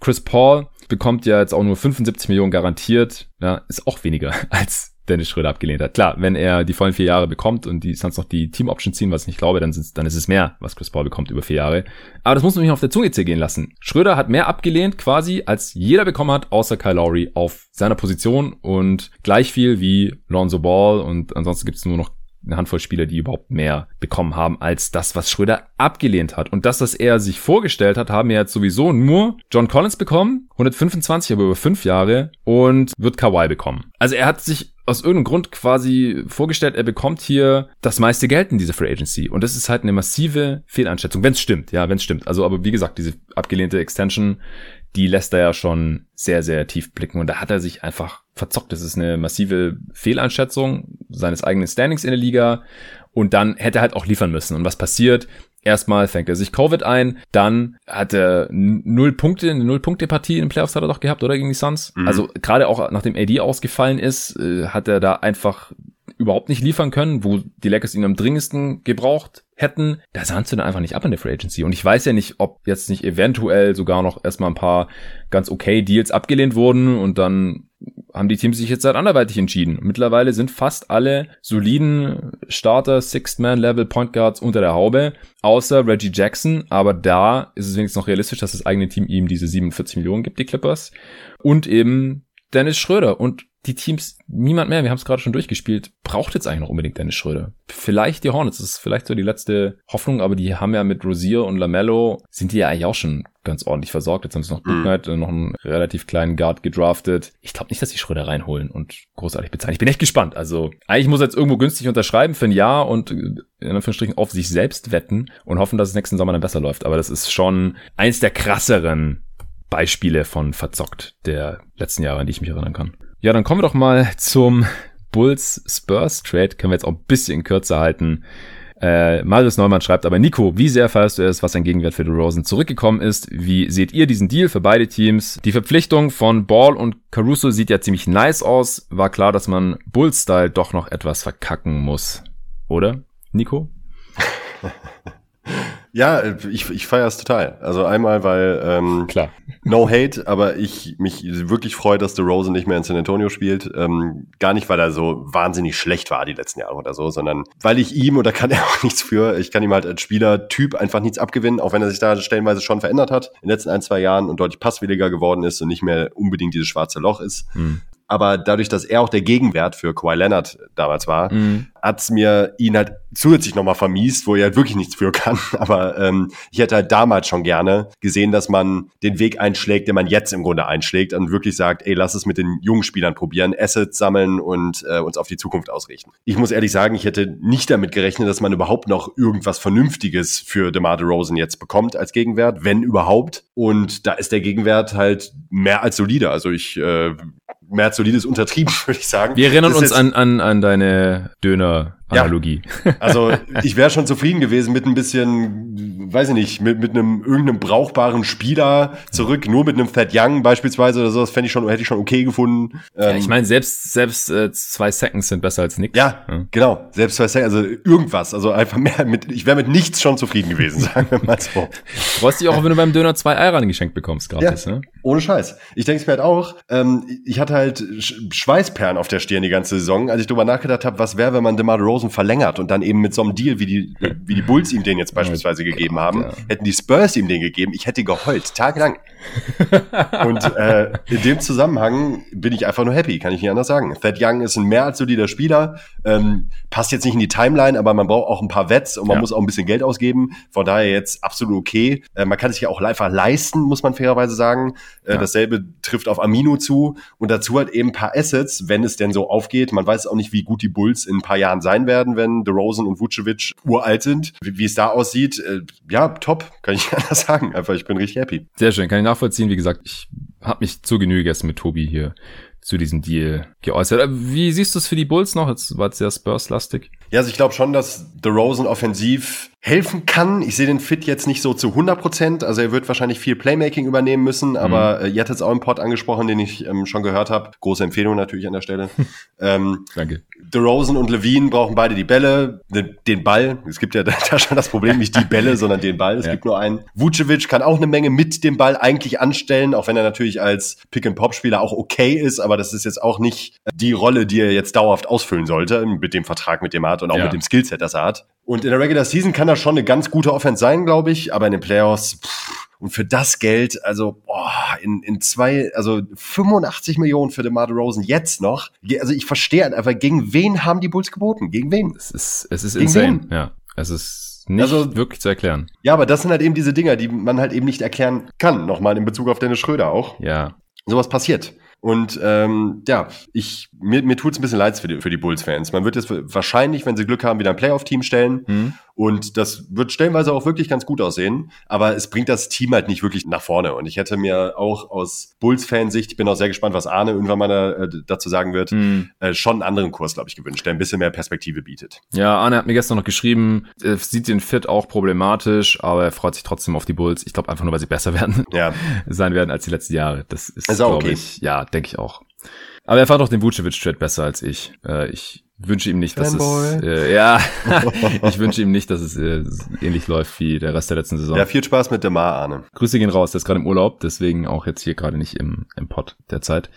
A: Chris Paul bekommt ja jetzt auch nur 75 Millionen garantiert. Ja, ist auch weniger *laughs* als Dennis Schröder abgelehnt hat. Klar, wenn er die vollen vier Jahre bekommt und die Suns noch die Team-Option ziehen, was ich nicht glaube, dann, dann ist es mehr, was Chris Paul bekommt über vier Jahre. Aber das muss man nicht auf der Zunge zergehen lassen. Schröder hat mehr abgelehnt quasi, als jeder bekommen hat, außer Kyle Lowry auf seiner Position und gleich viel wie Lonzo Ball und ansonsten gibt es nur noch eine Handvoll Spieler, die überhaupt mehr bekommen haben als das, was Schröder abgelehnt hat. Und das, was er sich vorgestellt hat, haben ja jetzt sowieso nur John Collins bekommen, 125, aber über fünf Jahre und wird Kawhi bekommen. Also er hat sich aus irgendeinem Grund quasi vorgestellt, er bekommt hier das meiste Geld in dieser Free Agency. Und das ist halt eine massive Fehleinschätzung, wenn es stimmt, ja, wenn es stimmt. Also, aber wie gesagt, diese abgelehnte Extension, die lässt er ja schon sehr, sehr tief blicken. Und da hat er sich einfach verzockt. Das ist eine massive Fehleinschätzung seines eigenen Standings in der Liga. Und dann hätte er halt auch liefern müssen. Und was passiert? Erstmal fängt er sich Covid ein, dann hat er null Punkte, eine Null-Punkte-Partie in den Playoffs hat er doch gehabt, oder gegen die Suns? Mhm. Also gerade auch nachdem AD ausgefallen ist, äh, hat er da einfach überhaupt nicht liefern können, wo die Lakers ihn am dringendsten gebraucht hätten, da sahen sie dann einfach nicht ab in der Free Agency. Und ich weiß ja nicht, ob jetzt nicht eventuell sogar noch erstmal ein paar ganz okay Deals abgelehnt wurden und dann haben die Teams sich jetzt halt anderweitig entschieden. Mittlerweile sind fast alle soliden Starter, Sixth-Man-Level Point Guards unter der Haube, außer Reggie Jackson. Aber da ist es wenigstens noch realistisch, dass das eigene Team ihm diese 47 Millionen gibt, die Clippers. Und eben Dennis Schröder. Und die Teams, niemand mehr, wir haben es gerade schon durchgespielt, braucht jetzt eigentlich noch unbedingt Dennis Schröder. Vielleicht die Hornets, das ist vielleicht so die letzte Hoffnung, aber die haben ja mit Rosier und Lamello, sind die ja eigentlich auch schon ganz ordentlich versorgt. Jetzt haben sie noch Book Knight, mhm. noch einen relativ kleinen Guard gedraftet. Ich glaube nicht, dass sie Schröder reinholen und großartig bezahlen. Ich bin echt gespannt. Also eigentlich muss er jetzt irgendwo günstig unterschreiben für ein Jahr und in Anführungsstrichen auf sich selbst wetten und hoffen, dass es nächsten Sommer dann besser läuft. Aber das ist schon eins der krasseren Beispiele von verzockt der letzten Jahre, an die ich mich erinnern kann. Ja, dann kommen wir doch mal zum Bulls Spurs Trade. Können wir jetzt auch ein bisschen kürzer halten. Äh, Marius Neumann schreibt aber, Nico, wie sehr feierst du es, was ein Gegenwert für DeRozan zurückgekommen ist? Wie seht ihr diesen Deal für beide Teams? Die Verpflichtung von Ball und Caruso sieht ja ziemlich nice aus. War klar, dass man Bulls-Style doch noch etwas verkacken muss. Oder, Nico? *laughs*
B: Ja, ich, ich feiere es total. Also einmal, weil ähm,
A: klar
B: no hate, aber ich mich wirklich freue, dass DeRozan nicht mehr in San Antonio spielt. Ähm, gar nicht, weil er so wahnsinnig schlecht war die letzten Jahre oder so, sondern weil ich ihm oder kann *laughs* er auch nichts für. Ich kann ihm halt als Spielertyp einfach nichts abgewinnen, auch wenn er sich da stellenweise schon verändert hat in den letzten ein zwei Jahren und deutlich passwilliger geworden ist und nicht mehr unbedingt dieses schwarze Loch ist. Hm aber dadurch, dass er auch der Gegenwert für Kawhi Leonard damals war, mhm. hat's mir ihn halt zusätzlich nochmal vermiest, wo er halt wirklich nichts für kann. *laughs* Aber ähm, ich hätte halt damals schon gerne gesehen, dass man den Weg einschlägt, den man jetzt im Grunde einschlägt und wirklich sagt, ey, lass es mit den jungen Spielern probieren, Assets sammeln und äh, uns auf die Zukunft ausrichten. Ich muss ehrlich sagen, ich hätte nicht damit gerechnet, dass man überhaupt noch irgendwas Vernünftiges für DeMar DeRozan jetzt bekommt als Gegenwert, wenn überhaupt. Und da ist der Gegenwert halt mehr als solide. Also ich äh, mehr solides untertrieben, *laughs* würde ich sagen.
A: Wir erinnern uns an, an, an deine Döner Analogie.
B: Ja. *laughs* Also ich wäre schon zufrieden gewesen mit ein bisschen, weiß ich nicht, mit, mit einem irgendeinem brauchbaren Spieler zurück, nur mit einem Thad Young beispielsweise oder so, das fände ich schon, hätte ich schon okay gefunden.
A: Ja, ich ähm, meine, selbst, selbst äh, zwei Seconds sind besser als nichts.
B: Ja, ja, genau. Selbst zwei Seconds, also irgendwas. Also einfach mehr mit, ich wäre mit nichts schon zufrieden gewesen, *laughs* sagen wir mal so.
A: Freust dich auch, wenn du beim Döner zwei Eier geschenkt bekommst, gratis,
B: ja, ne? Ohne Scheiß. Ich denke es mir halt auch, ähm, ich hatte halt Schweißperlen auf der Stirn die ganze Saison, als ich drüber nachgedacht habe, was wäre, wenn man DeMar Rosen verlängert und dann eben mit so einem Deal, wie die, wie die Bulls ihm den jetzt beispielsweise gegeben haben, ja. hätten die Spurs ihm den gegeben, ich hätte geheult, tagelang. *laughs* und äh, in dem Zusammenhang bin ich einfach nur happy, kann ich nicht anders sagen. Thad Young ist ein mehr als solider Spieler, ähm, passt jetzt nicht in die Timeline, aber man braucht auch ein paar Wets und man ja. muss auch ein bisschen Geld ausgeben. Von daher jetzt absolut okay. Äh, man kann es sich ja auch einfach leisten, muss man fairerweise sagen. Äh, ja. Dasselbe trifft auf Amino zu und dazu halt eben ein paar Assets, wenn es denn so aufgeht. Man weiß auch nicht, wie gut die Bulls in ein paar Jahren sein werden, wenn DeRozan und Vucevic uralt sind. Wie, wie es da aussieht, äh, ja, top, kann ich *laughs* anders sagen. Einfach, ich bin richtig happy.
A: Sehr schön, kann ich nachvollziehen. Wie gesagt, ich habe mich zu Genüge gestern mit Tobi hier zu diesem Deal geäußert. Äh, wie siehst du es für die Bulls noch? Jetzt war es sehr Spurs-lastig.
B: Ja, also ich glaube schon, dass The Rosen offensiv helfen kann. Ich sehe den Fit jetzt nicht so zu 100 Prozent. Also er wird wahrscheinlich viel Playmaking übernehmen müssen. Aber mhm. äh, ihr hattet auch einen Pod angesprochen, den ich ähm, schon gehört habe. Große Empfehlung natürlich an der Stelle. *laughs* ähm,
A: Danke.
B: The Rosen und Levine brauchen beide die Bälle, den, den, Ball. Es gibt ja *laughs* da schon das Problem, nicht die Bälle, sondern den Ball. Es ja. gibt nur einen. Vucevic kann auch eine Menge mit dem Ball eigentlich anstellen, auch wenn er natürlich als Pick-and-Pop-Spieler auch okay ist. Aber das ist jetzt auch nicht die Rolle, die er jetzt dauerhaft ausfüllen sollte mit dem Vertrag, mit dem er hat und auch ja. mit dem Skillset, das er hat. Und in der Regular Season kann er schon eine ganz gute Offense sein, glaube ich, aber in den Playoffs pff, und für das Geld, also boah, in, in zwei, also 85 Millionen für DeMar Rosen jetzt noch. Also ich verstehe halt einfach, gegen wen haben die Bulls geboten? Gegen wen?
A: Es ist, es ist gegen insane, wen? ja. Es ist nicht also, wirklich zu erklären.
B: Ja, aber das sind halt eben diese Dinger, die man halt eben nicht erklären kann. Nochmal in Bezug auf Dennis Schröder auch.
A: Ja.
B: Sowas passiert. Und ähm, ja, ich, mir, mir tut es ein bisschen leid für die, für die Bulls-Fans. Man wird jetzt wahrscheinlich, wenn sie Glück haben, wieder ein Playoff-Team stellen. Mhm. Und das wird stellenweise auch wirklich ganz gut aussehen. Aber es bringt das Team halt nicht wirklich nach vorne. Und ich hätte mir auch aus Bulls-Fansicht, ich bin auch sehr gespannt, was Arne irgendwann mal da, äh, dazu sagen wird, mhm. äh, schon einen anderen Kurs, glaube ich, gewünscht, der ein bisschen mehr Perspektive bietet.
A: Ja, Arne hat mir gestern noch geschrieben, er sieht den Fit auch problematisch, aber er freut sich trotzdem auf die Bulls. Ich glaube einfach nur, weil sie besser *laughs* werden,
B: ja.
A: sein werden als die letzten Jahre. Das ist, ist glaube okay. ich, ja, denke ich auch. Aber er fand auch den Vucevic-Trade besser als ich. Äh, ich wünsche ihm nicht, dass Fanboy. es äh, ja, *laughs* ich wünsche ihm nicht, dass es äh, ähnlich läuft wie der Rest der letzten Saison.
B: Ja, viel Spaß mit Demar, Arne.
A: Grüße gehen raus, der ist gerade im Urlaub, deswegen auch jetzt hier gerade nicht im, im Pod derzeit.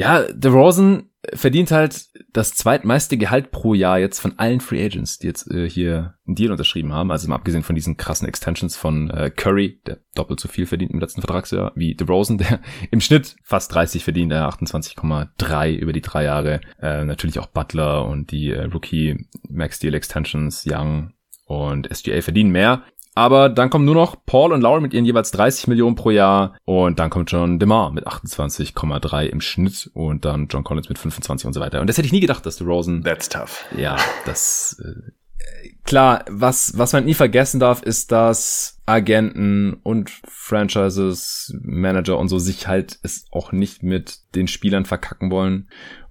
A: Ja, DeRozan verdient halt das zweitmeiste Gehalt pro Jahr jetzt von allen Free Agents, die jetzt äh, hier einen Deal unterschrieben haben. Also mal abgesehen von diesen krassen Extensions von äh, Curry, der doppelt so viel verdient im letzten Vertragsjahr, wie DeRozan, der *laughs* im Schnitt fast 30 verdient, der 28,3 über die drei Jahre. Äh, natürlich auch Butler und die äh, Rookie Max Deal Extensions, Young und SGA verdienen mehr. Aber dann kommen nur noch Paul und Laura mit ihren jeweils 30 Millionen pro Jahr und dann kommt schon DeMar mit 28,3 im Schnitt und dann John Collins mit 25 und so weiter. Und das hätte ich nie gedacht, dass Rosen.
B: That's tough.
A: Ja, das äh, klar, was was man nie vergessen darf, ist, dass Agenten und Franchises, Manager und so sich halt es auch nicht mit den Spielern verkacken wollen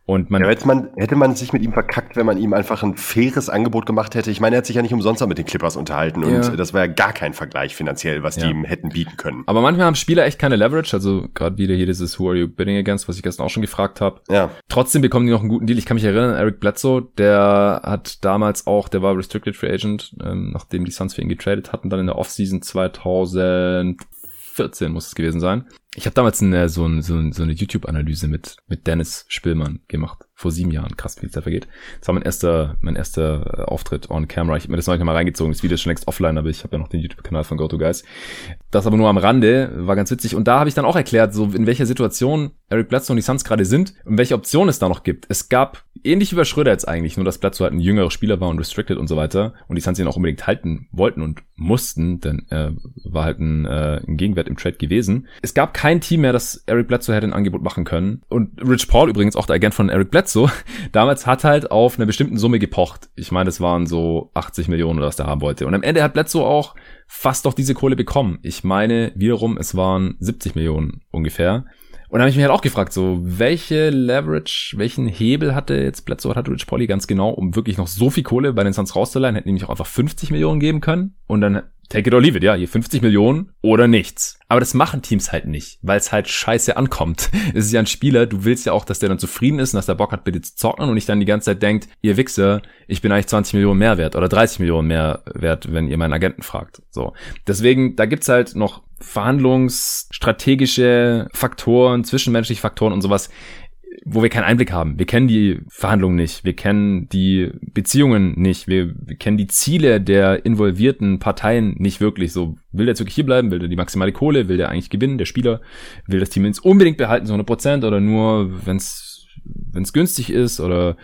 A: und man,
B: ja, hätte, man, hätte man sich mit ihm verkackt, wenn man ihm einfach ein faires Angebot gemacht hätte. Ich meine, er hat sich ja nicht umsonst mit den Clippers unterhalten ja. und das war ja gar kein Vergleich finanziell, was ja. die ihm hätten bieten können.
A: Aber manchmal haben Spieler echt keine Leverage, also gerade wieder hier dieses Who are you bidding against, was ich gestern auch schon gefragt habe.
B: Ja.
A: Trotzdem bekommen die noch einen guten Deal. Ich kann mich erinnern, Eric Bledsoe, der hat damals auch, der war Restricted Free Agent, ähm, nachdem die Suns für ihn getradet hatten, dann in der Offseason 2014 muss es gewesen sein. Ich habe damals eine, so, ein, so, ein, so eine YouTube-Analyse mit, mit Dennis Spillmann gemacht. Vor sieben Jahren. Krass, wie Zeit vergeht. Das war mein erster, mein erster äh, Auftritt on camera. Ich habe mir das neulich mal reingezogen. Das Video ist schon längst offline, aber ich habe ja noch den YouTube-Kanal von GoToGuys. Das aber nur am Rande. War ganz witzig. Und da habe ich dann auch erklärt, so in welcher Situation Eric Bledsoe und die Suns gerade sind und welche Optionen es da noch gibt. Es gab, ähnlich wie bei Schröder jetzt eigentlich, nur dass Bledsoe halt ein jüngerer Spieler war und restricted und so weiter. Und die Suns ihn auch unbedingt halten wollten und mussten, denn er war halt ein, äh, ein Gegenwert im Trade gewesen. Es gab kein Team mehr, das Eric Bledsoe hätte ein Angebot machen können. Und Rich Paul übrigens, auch der Agent von Eric Bledsoe, *laughs* damals hat halt auf eine bestimmte Summe gepocht. Ich meine, das waren so 80 Millionen oder was der haben wollte. Und am Ende hat Bledsoe auch fast doch diese Kohle bekommen. Ich meine wiederum, es waren 70 Millionen ungefähr. Und da habe ich mich halt auch gefragt, so, welche Leverage, welchen Hebel hatte jetzt Bledsoe Rich Polly ganz genau, um wirklich noch so viel Kohle bei den Suns rauszuleihen, hätten nämlich auch einfach 50 Millionen geben können und dann take it or leave it, ja, hier 50 Millionen oder nichts. Aber das machen Teams halt nicht, weil es halt scheiße ankommt. *laughs* Es ist ja ein Spieler, du willst ja auch, dass der dann zufrieden ist und dass der Bock hat, bitte zu zocken und nicht dann die ganze Zeit denkt, ihr Wichser, ich bin eigentlich 20 Millionen mehr wert oder 30 Millionen mehr wert, wenn ihr meinen Agenten fragt. So. Deswegen, da gibt's halt noch verhandlungsstrategische Faktoren, zwischenmenschliche Faktoren und sowas, wo wir keinen Einblick haben. Wir kennen die Verhandlungen nicht, wir kennen die Beziehungen nicht, wir, wir kennen die Ziele der involvierten Parteien nicht wirklich. So, will der jetzt wirklich hierbleiben, will der die maximale Kohle, will der eigentlich gewinnen, der Spieler, will das Team jetzt unbedingt behalten, so 100 Prozent oder nur, wenn es wenn es günstig ist oder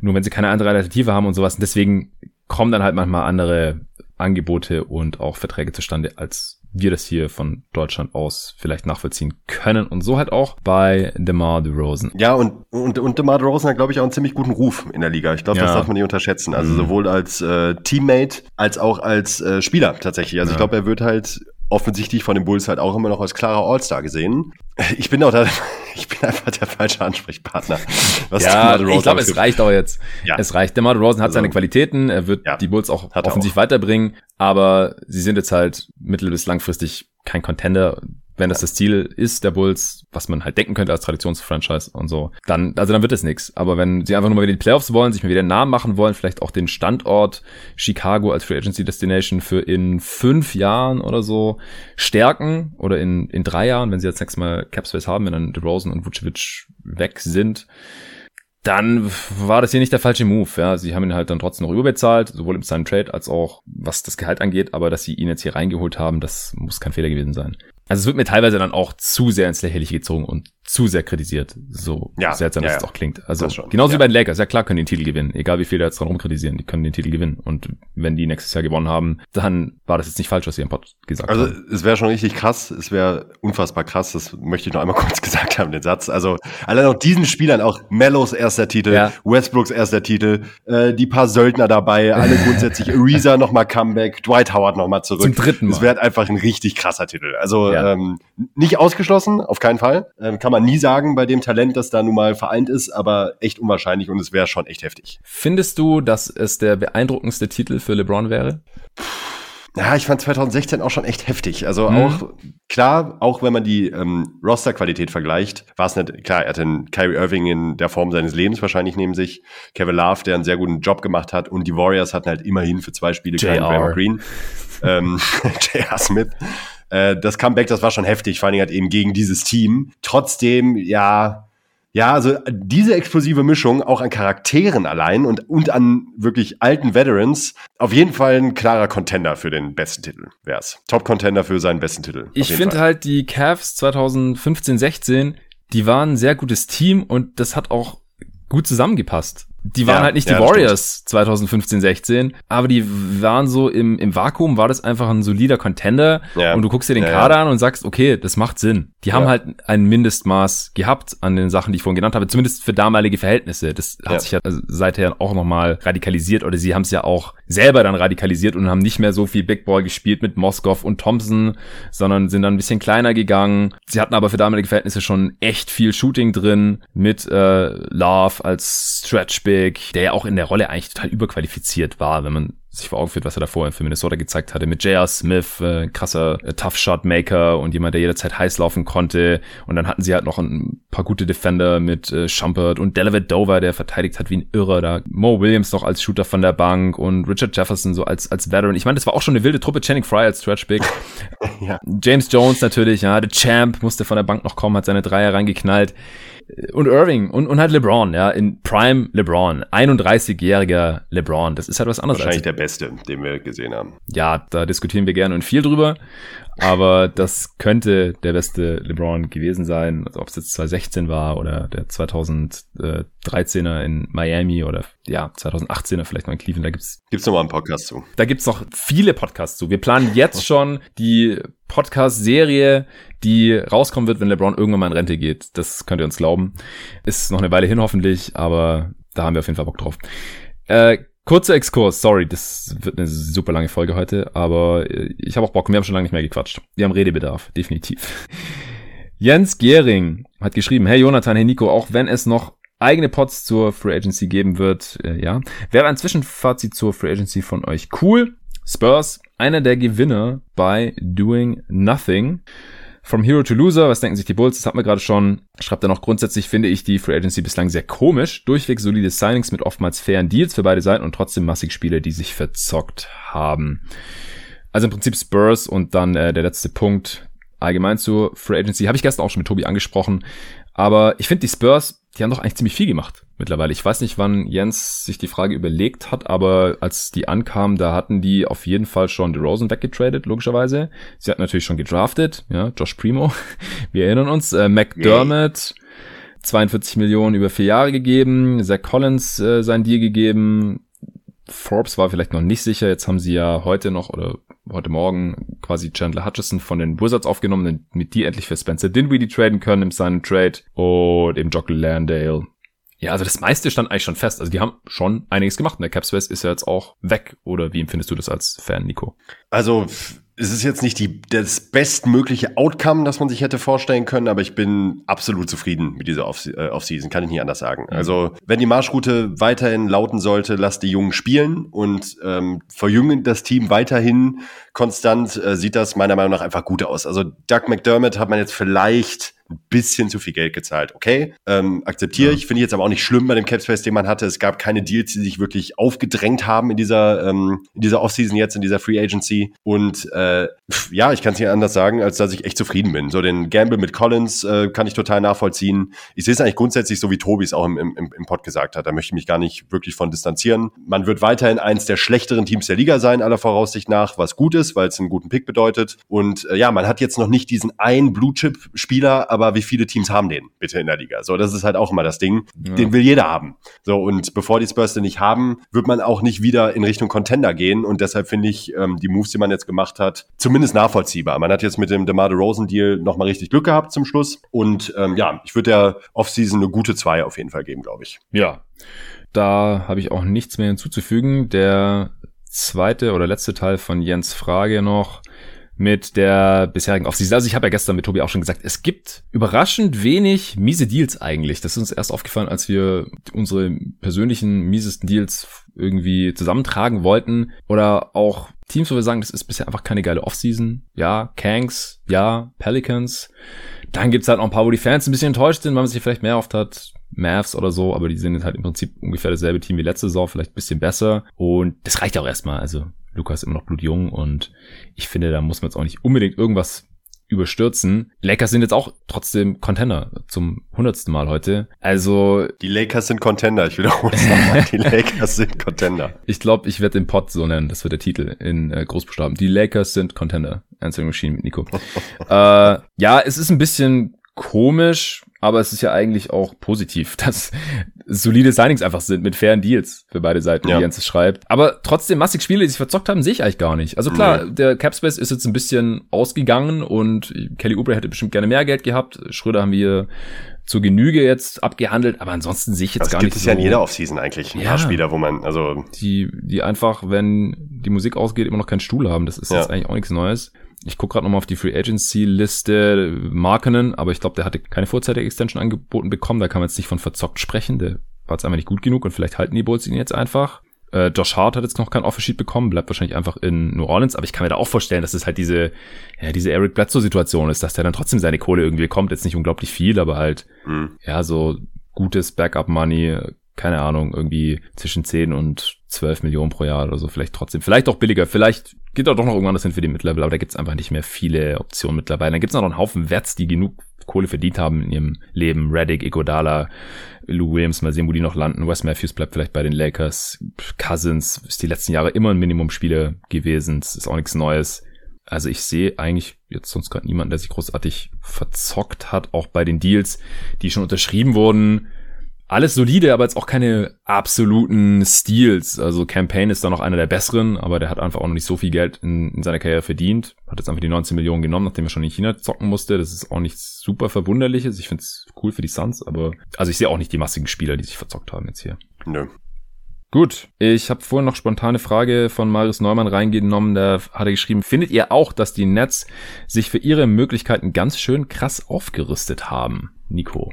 A: nur wenn sie keine andere Alternative haben und sowas. Deswegen kommen dann halt manchmal andere Angebote und auch Verträge zustande, als wir das hier von Deutschland aus vielleicht nachvollziehen können. Und so halt auch bei DeMar DeRozan.
B: Ja, und, und, und DeMar DeRozan hat, glaube ich, auch einen ziemlich guten Ruf in der Liga. Ich glaube, ja. das darf man nicht unterschätzen. Also mhm. sowohl als äh, Teammate als auch als äh, Spieler tatsächlich. Also ja. ich glaube, er wird halt offensichtlich von den Bulls halt auch immer noch als klarer All-Star gesehen. Ich bin auch da, *laughs* ich bin einfach der falsche Ansprechpartner.
A: Ja, ich glaube, es reicht auch jetzt. Ja. Es reicht. DeMar DeRozan hat also, seine Qualitäten, er wird ja, die Bulls auch offensiv auch. weiterbringen, aber sie sind jetzt halt mittel- bis langfristig kein Contender wenn das das Ziel ist der Bulls, was man halt denken könnte als Traditionsfranchise und so, dann, also dann wird es nichts. Aber wenn sie einfach nur mal wieder die Playoffs wollen, sich mal wieder einen Namen machen wollen, vielleicht auch den Standort Chicago als Free Agency Destination für in fünf Jahren oder so stärken oder in, in drei Jahren, wenn sie jetzt nächstes Mal Capspace haben, wenn dann DeRozan und Vucevic weg sind, dann war das hier nicht der falsche Move. Ja, sie haben ihn halt dann trotzdem noch überbezahlt, sowohl im Sign Trade als auch was das Gehalt angeht. Aber dass sie ihn jetzt hier reingeholt haben, das muss kein Fehler gewesen sein. Also es wird mir teilweise dann auch zu sehr ins Lächerliche gezogen und zu sehr kritisiert, so ja, seltsam ja, das ja. auch klingt. Also genauso wie bei den Lakers, ja klar können die den Titel gewinnen, egal wie viel da jetzt dran rumkritisieren, die können den Titel gewinnen. Und wenn die nächstes Jahr gewonnen haben, dann war das jetzt nicht falsch, was sie im Pod gesagt
B: also,
A: haben.
B: Also es wäre schon richtig krass, es wäre unfassbar krass, das möchte ich noch einmal *laughs* kurz gesagt haben, den Satz. Also allein auch diesen Spielern, auch Mellows erster Titel, ja. Westbrooks erster Titel, äh, die paar Söldner dabei, alle *laughs* grundsätzlich, Ariza nochmal Comeback, Dwight Howard nochmal zurück.
A: Zum dritten Mal.
B: Es wäre einfach ein richtig krasser Titel. Also ähm, nicht ausgeschlossen, auf keinen Fall. Ähm, kann man nie sagen bei dem Talent, das da nun mal vereint ist, aber echt unwahrscheinlich und es wäre schon echt heftig.
A: Findest du, dass es der beeindruckendste Titel für LeBron wäre?
B: Ja, ich fand 2016 auch schon echt heftig. Also mhm. auch klar, auch wenn man die ähm, Rosterqualität vergleicht, war es nicht klar. Er hatte einen Kyrie Irving in der Form seines Lebens wahrscheinlich neben sich, Kevin Love, der einen sehr guten Job gemacht hat, und die Warriors hatten halt immerhin für zwei Spiele
A: keinen Draymond
B: Green, ähm, *laughs* J.R. Smith. Äh, das Comeback, das war schon heftig, vor allen Dingen halt eben gegen dieses Team. Trotzdem, ja, ja, also diese explosive Mischung auch an Charakteren allein und, und an wirklich alten Veterans, auf jeden Fall ein klarer Contender für den besten Titel wär's. Top-Contender für seinen besten Titel.
A: Ich finde halt die Cavs 2015, 16, die waren ein sehr gutes Team und das hat auch gut zusammengepasst die waren ja, halt nicht die ja, Warriors stimmt. 2015, 16, aber die waren so im, im Vakuum, war das einfach ein solider Contender ja. und du guckst dir den Kader an und sagst, okay, das macht Sinn. Die haben halt ein Mindestmaß gehabt an den Sachen, die ich vorhin genannt habe, zumindest für damalige Verhältnisse. Das hat sich ja seither auch nochmal radikalisiert oder sie haben es ja auch selber dann radikalisiert und haben nicht mehr so viel Big Boy gespielt mit Moskow und Thompson, sondern sind dann ein bisschen kleiner gegangen. Sie hatten aber für damalige Verhältnisse schon echt viel Shooting drin mit äh, Love als Stretch Big, der ja auch in der Rolle eigentlich total überqualifiziert war, wenn man sich vor Augen führt, was er davor für Minnesota gezeigt hatte, mit J.R. Smith, äh, krasser äh, Tough Shot Maker und jemand, der jederzeit heiß laufen konnte. Und dann hatten sie halt noch ein paar gute Defender mit äh, Shumpert und Delavet Dover, der verteidigt hat wie ein Irrer. Da Mo Williams noch als Shooter von der Bank und Richard Jefferson so als als Veteran. Ich meine, das war auch schon eine wilde Truppe. Channing Fry als Stretch Big. *laughs* ja. James Jones natürlich, ja, der Champ musste von der Bank noch kommen, hat seine Dreier reingeknallt und Irving und, und halt LeBron, ja, in Prime LeBron, 31-jähriger LeBron, das ist halt was anderes.
B: Wahrscheinlich der Beste, den wir gesehen haben.
A: Ja, da diskutieren wir gerne und viel drüber, aber das könnte der beste LeBron gewesen sein, also ob es jetzt 2016 war oder der 2013er in Miami oder ja, 2018er vielleicht noch in Cleveland, da gibt's
B: gibt's noch mal einen Podcast zu.
A: Da gibt's noch viele Podcasts zu. Wir planen jetzt schon die Podcast-Serie, die rauskommen wird, wenn LeBron irgendwann mal in Rente geht. Das könnt ihr uns glauben. Ist noch eine Weile hin hoffentlich, aber da haben wir auf jeden Fall Bock drauf. Äh, kurzer Exkurs, sorry, das wird eine super lange Folge heute, aber äh, ich habe auch Bock, wir haben schon lange nicht mehr gequatscht. Wir haben Redebedarf, definitiv. *laughs* Jens Gehring hat geschrieben, hey Jonathan, hey Nico, auch wenn es noch eigene Pots zur Free Agency geben wird, äh, ja, wäre ein Zwischenfazit zur Free Agency von euch cool. Spurs, einer der Gewinner bei Doing Nothing. From Hero to Loser, was denken sich die Bulls? Das hatten wir gerade schon. Schreibt er noch, grundsätzlich finde ich die Free Agency bislang sehr komisch. Durchweg solide Signings mit oftmals fairen Deals für beide Seiten und trotzdem massig Spiele, die sich verzockt haben. Also im Prinzip Spurs und dann äh, der letzte Punkt allgemein zur Free Agency. Habe ich gestern auch schon mit Tobi angesprochen. Aber ich finde die Spurs, die haben doch eigentlich ziemlich viel gemacht mittlerweile. Ich weiß nicht, wann Jens sich die Frage überlegt hat, aber als die ankam, da hatten die auf jeden Fall schon DeRozan weggetradet, logischerweise. Sie hatten natürlich schon gedraftet, ja, Josh Primo, *laughs* wir erinnern uns, äh, McDermott, 42 Millionen über vier Jahre gegeben, Zach Collins äh, sein Deal gegeben, Forbes war vielleicht noch nicht sicher, jetzt haben sie ja heute noch oder heute Morgen quasi Chandler Hutchison von den Wizards aufgenommen, mit die endlich für Spencer Dinwiddie traden können im seinen Trade und eben Jock Landale ja, also das meiste stand eigentlich schon fest. Also die haben schon einiges gemacht und der Capspace ist ja jetzt auch weg. Oder wie empfindest du das als Fan, Nico?
B: Also es ist jetzt nicht die, das bestmögliche Outcome, das man sich hätte vorstellen können, aber ich bin absolut zufrieden mit dieser Off äh, Offseason, kann ich nicht anders sagen. Also, wenn die Marschroute weiterhin lauten sollte, lasst die Jungen spielen und ähm, verjüngen das Team weiterhin konstant, äh, sieht das meiner Meinung nach einfach gut aus. Also, Doug McDermott hat man jetzt vielleicht ein bisschen zu viel Geld gezahlt. Okay, ähm, akzeptiere ja. ich. Finde ich jetzt aber auch nicht schlimm bei dem Capspace, den man hatte. Es gab keine Deals, die sich wirklich aufgedrängt haben in dieser, ähm, in dieser Offseason jetzt, in dieser Free Agency. Und äh, ja, ich kann es nicht anders sagen, als dass ich echt zufrieden bin. So den Gamble mit Collins äh, kann ich total nachvollziehen. Ich sehe es eigentlich grundsätzlich so, wie Tobi es auch im, im, im Pod gesagt hat. Da möchte ich mich gar nicht wirklich von distanzieren. Man wird weiterhin eins der schlechteren Teams der Liga sein, aller Voraussicht nach, was gut ist, weil es einen guten Pick bedeutet. Und äh, ja, man hat jetzt noch nicht diesen einen Blue-Chip-Spieler, aber wie viele Teams haben den bitte in der Liga? So, das ist halt auch immer das Ding. Ja. Den will jeder haben. So, und bevor die Spurs den nicht haben, wird man auch nicht wieder in Richtung Contender gehen. Und deshalb finde ich ähm, die Moves, die man jetzt gemacht hat, zumindest nachvollziehbar. Man hat jetzt mit dem DeMar DeRozan Deal nochmal richtig Glück gehabt zum Schluss. Und ähm, ja, ich würde der Offseason eine gute zwei auf jeden Fall geben, glaube ich.
A: Ja. Da habe ich auch nichts mehr hinzuzufügen. Der zweite oder letzte Teil von Jens Frage noch mit der bisherigen Offseason. Also ich habe ja gestern mit Tobi auch schon gesagt, es gibt überraschend wenig miese Deals eigentlich. Das ist uns erst aufgefallen, als wir unsere persönlichen miesesten Deals irgendwie zusammentragen wollten. Oder auch Teams, wo wir sagen, das ist bisher einfach keine geile Offseason. Ja, Kanks, ja, Pelicans. Dann gibt's halt auch ein paar, wo die Fans ein bisschen enttäuscht sind, weil man sich vielleicht mehr oft hat. Mavs oder so, aber die sind halt im Prinzip ungefähr dasselbe Team wie letzte Saison, vielleicht ein bisschen besser. Und das reicht auch erstmal. Also Lukas ist immer noch blutjung und ich finde, da muss man jetzt auch nicht unbedingt irgendwas überstürzen. Lakers sind jetzt auch trotzdem Contender zum hundertsten Mal heute. Also
B: die Lakers sind Contender. Ich wiederhole es nochmal. Die Lakers sind Contender.
A: Ich glaube, ich werde den Pod so nennen. Das wird der Titel in äh, Großbuchstaben. Die Lakers sind Contender. Answering Machine mit Nico. *laughs* äh, ja, es ist ein bisschen komisch, aber es ist ja eigentlich auch positiv, *laughs* dass solide Signings einfach sind mit fairen Deals für beide Seiten, ja. wie Jens es schreibt. Aber trotzdem massig Spiele, die sich verzockt haben, sehe ich eigentlich gar nicht. Also klar, nee. der Capspace ist jetzt ein bisschen ausgegangen und Kelly Oubre hätte bestimmt gerne mehr Geld gehabt. Schröder haben wir zur Genüge jetzt abgehandelt, aber ansonsten sehe ich jetzt das gar nicht. Das
B: gibt es ja in jeder Offseason eigentlich ein ja, paar Spieler, wo man, also.
A: Die, die einfach, wenn die Musik ausgeht, immer noch keinen Stuhl haben. Das ist ja. jetzt eigentlich auch nichts Neues. Ich gucke gerade nochmal auf die Free Agency Liste Markenen, aber ich glaube, der hatte keine vorzeitige Extension angeboten bekommen. Da kann man jetzt nicht von verzockt sprechen. Der war jetzt einfach nicht gut genug und vielleicht halten die Bulls ihn jetzt einfach. Äh, Josh Hart hat jetzt noch kein Offersheet bekommen, bleibt wahrscheinlich einfach in New Orleans, aber ich kann mir da auch vorstellen, dass es halt diese, ja, diese Eric Bledsoe-Situation ist, dass der dann trotzdem seine Kohle irgendwie kommt, jetzt nicht unglaublich viel, aber halt, mhm. ja, so gutes Backup-Money, keine Ahnung, irgendwie zwischen 10 und 12 Millionen pro Jahr oder so, vielleicht trotzdem, vielleicht auch billiger, vielleicht geht auch doch noch irgendwann das hin für die Mid-Level, aber da gibt's einfach nicht mehr viele Optionen mittlerweile. Dann gibt's noch einen Haufen Werts, die genug Kohle verdient haben in ihrem Leben. Reddick, Iguodala, Lou Williams, mal sehen, wo die noch landen. Wes Matthews bleibt vielleicht bei den Lakers. Cousins ist die letzten Jahre immer ein Minimumspieler gewesen. Das ist auch nichts Neues. Also ich sehe eigentlich jetzt sonst gerade niemanden, der sich großartig verzockt hat, auch bei den Deals, die schon unterschrieben wurden alles solide, aber jetzt auch keine absoluten Steals. Also Campaign ist da noch einer der besseren, aber der hat einfach auch noch nicht so viel Geld in, in seiner Karriere verdient. Hat jetzt einfach die 19 Millionen genommen, nachdem er schon in China zocken musste. Das ist auch nichts super Verwunderliches. Ich finde es cool für die Suns, aber also ich sehe auch nicht die massigen Spieler, die sich verzockt haben jetzt hier. Nö. Gut, ich habe vorhin noch spontane Frage von Marius Neumann reingenommen. Da hat er geschrieben, findet ihr auch, dass die Nets sich für ihre Möglichkeiten ganz schön krass aufgerüstet haben? Nico.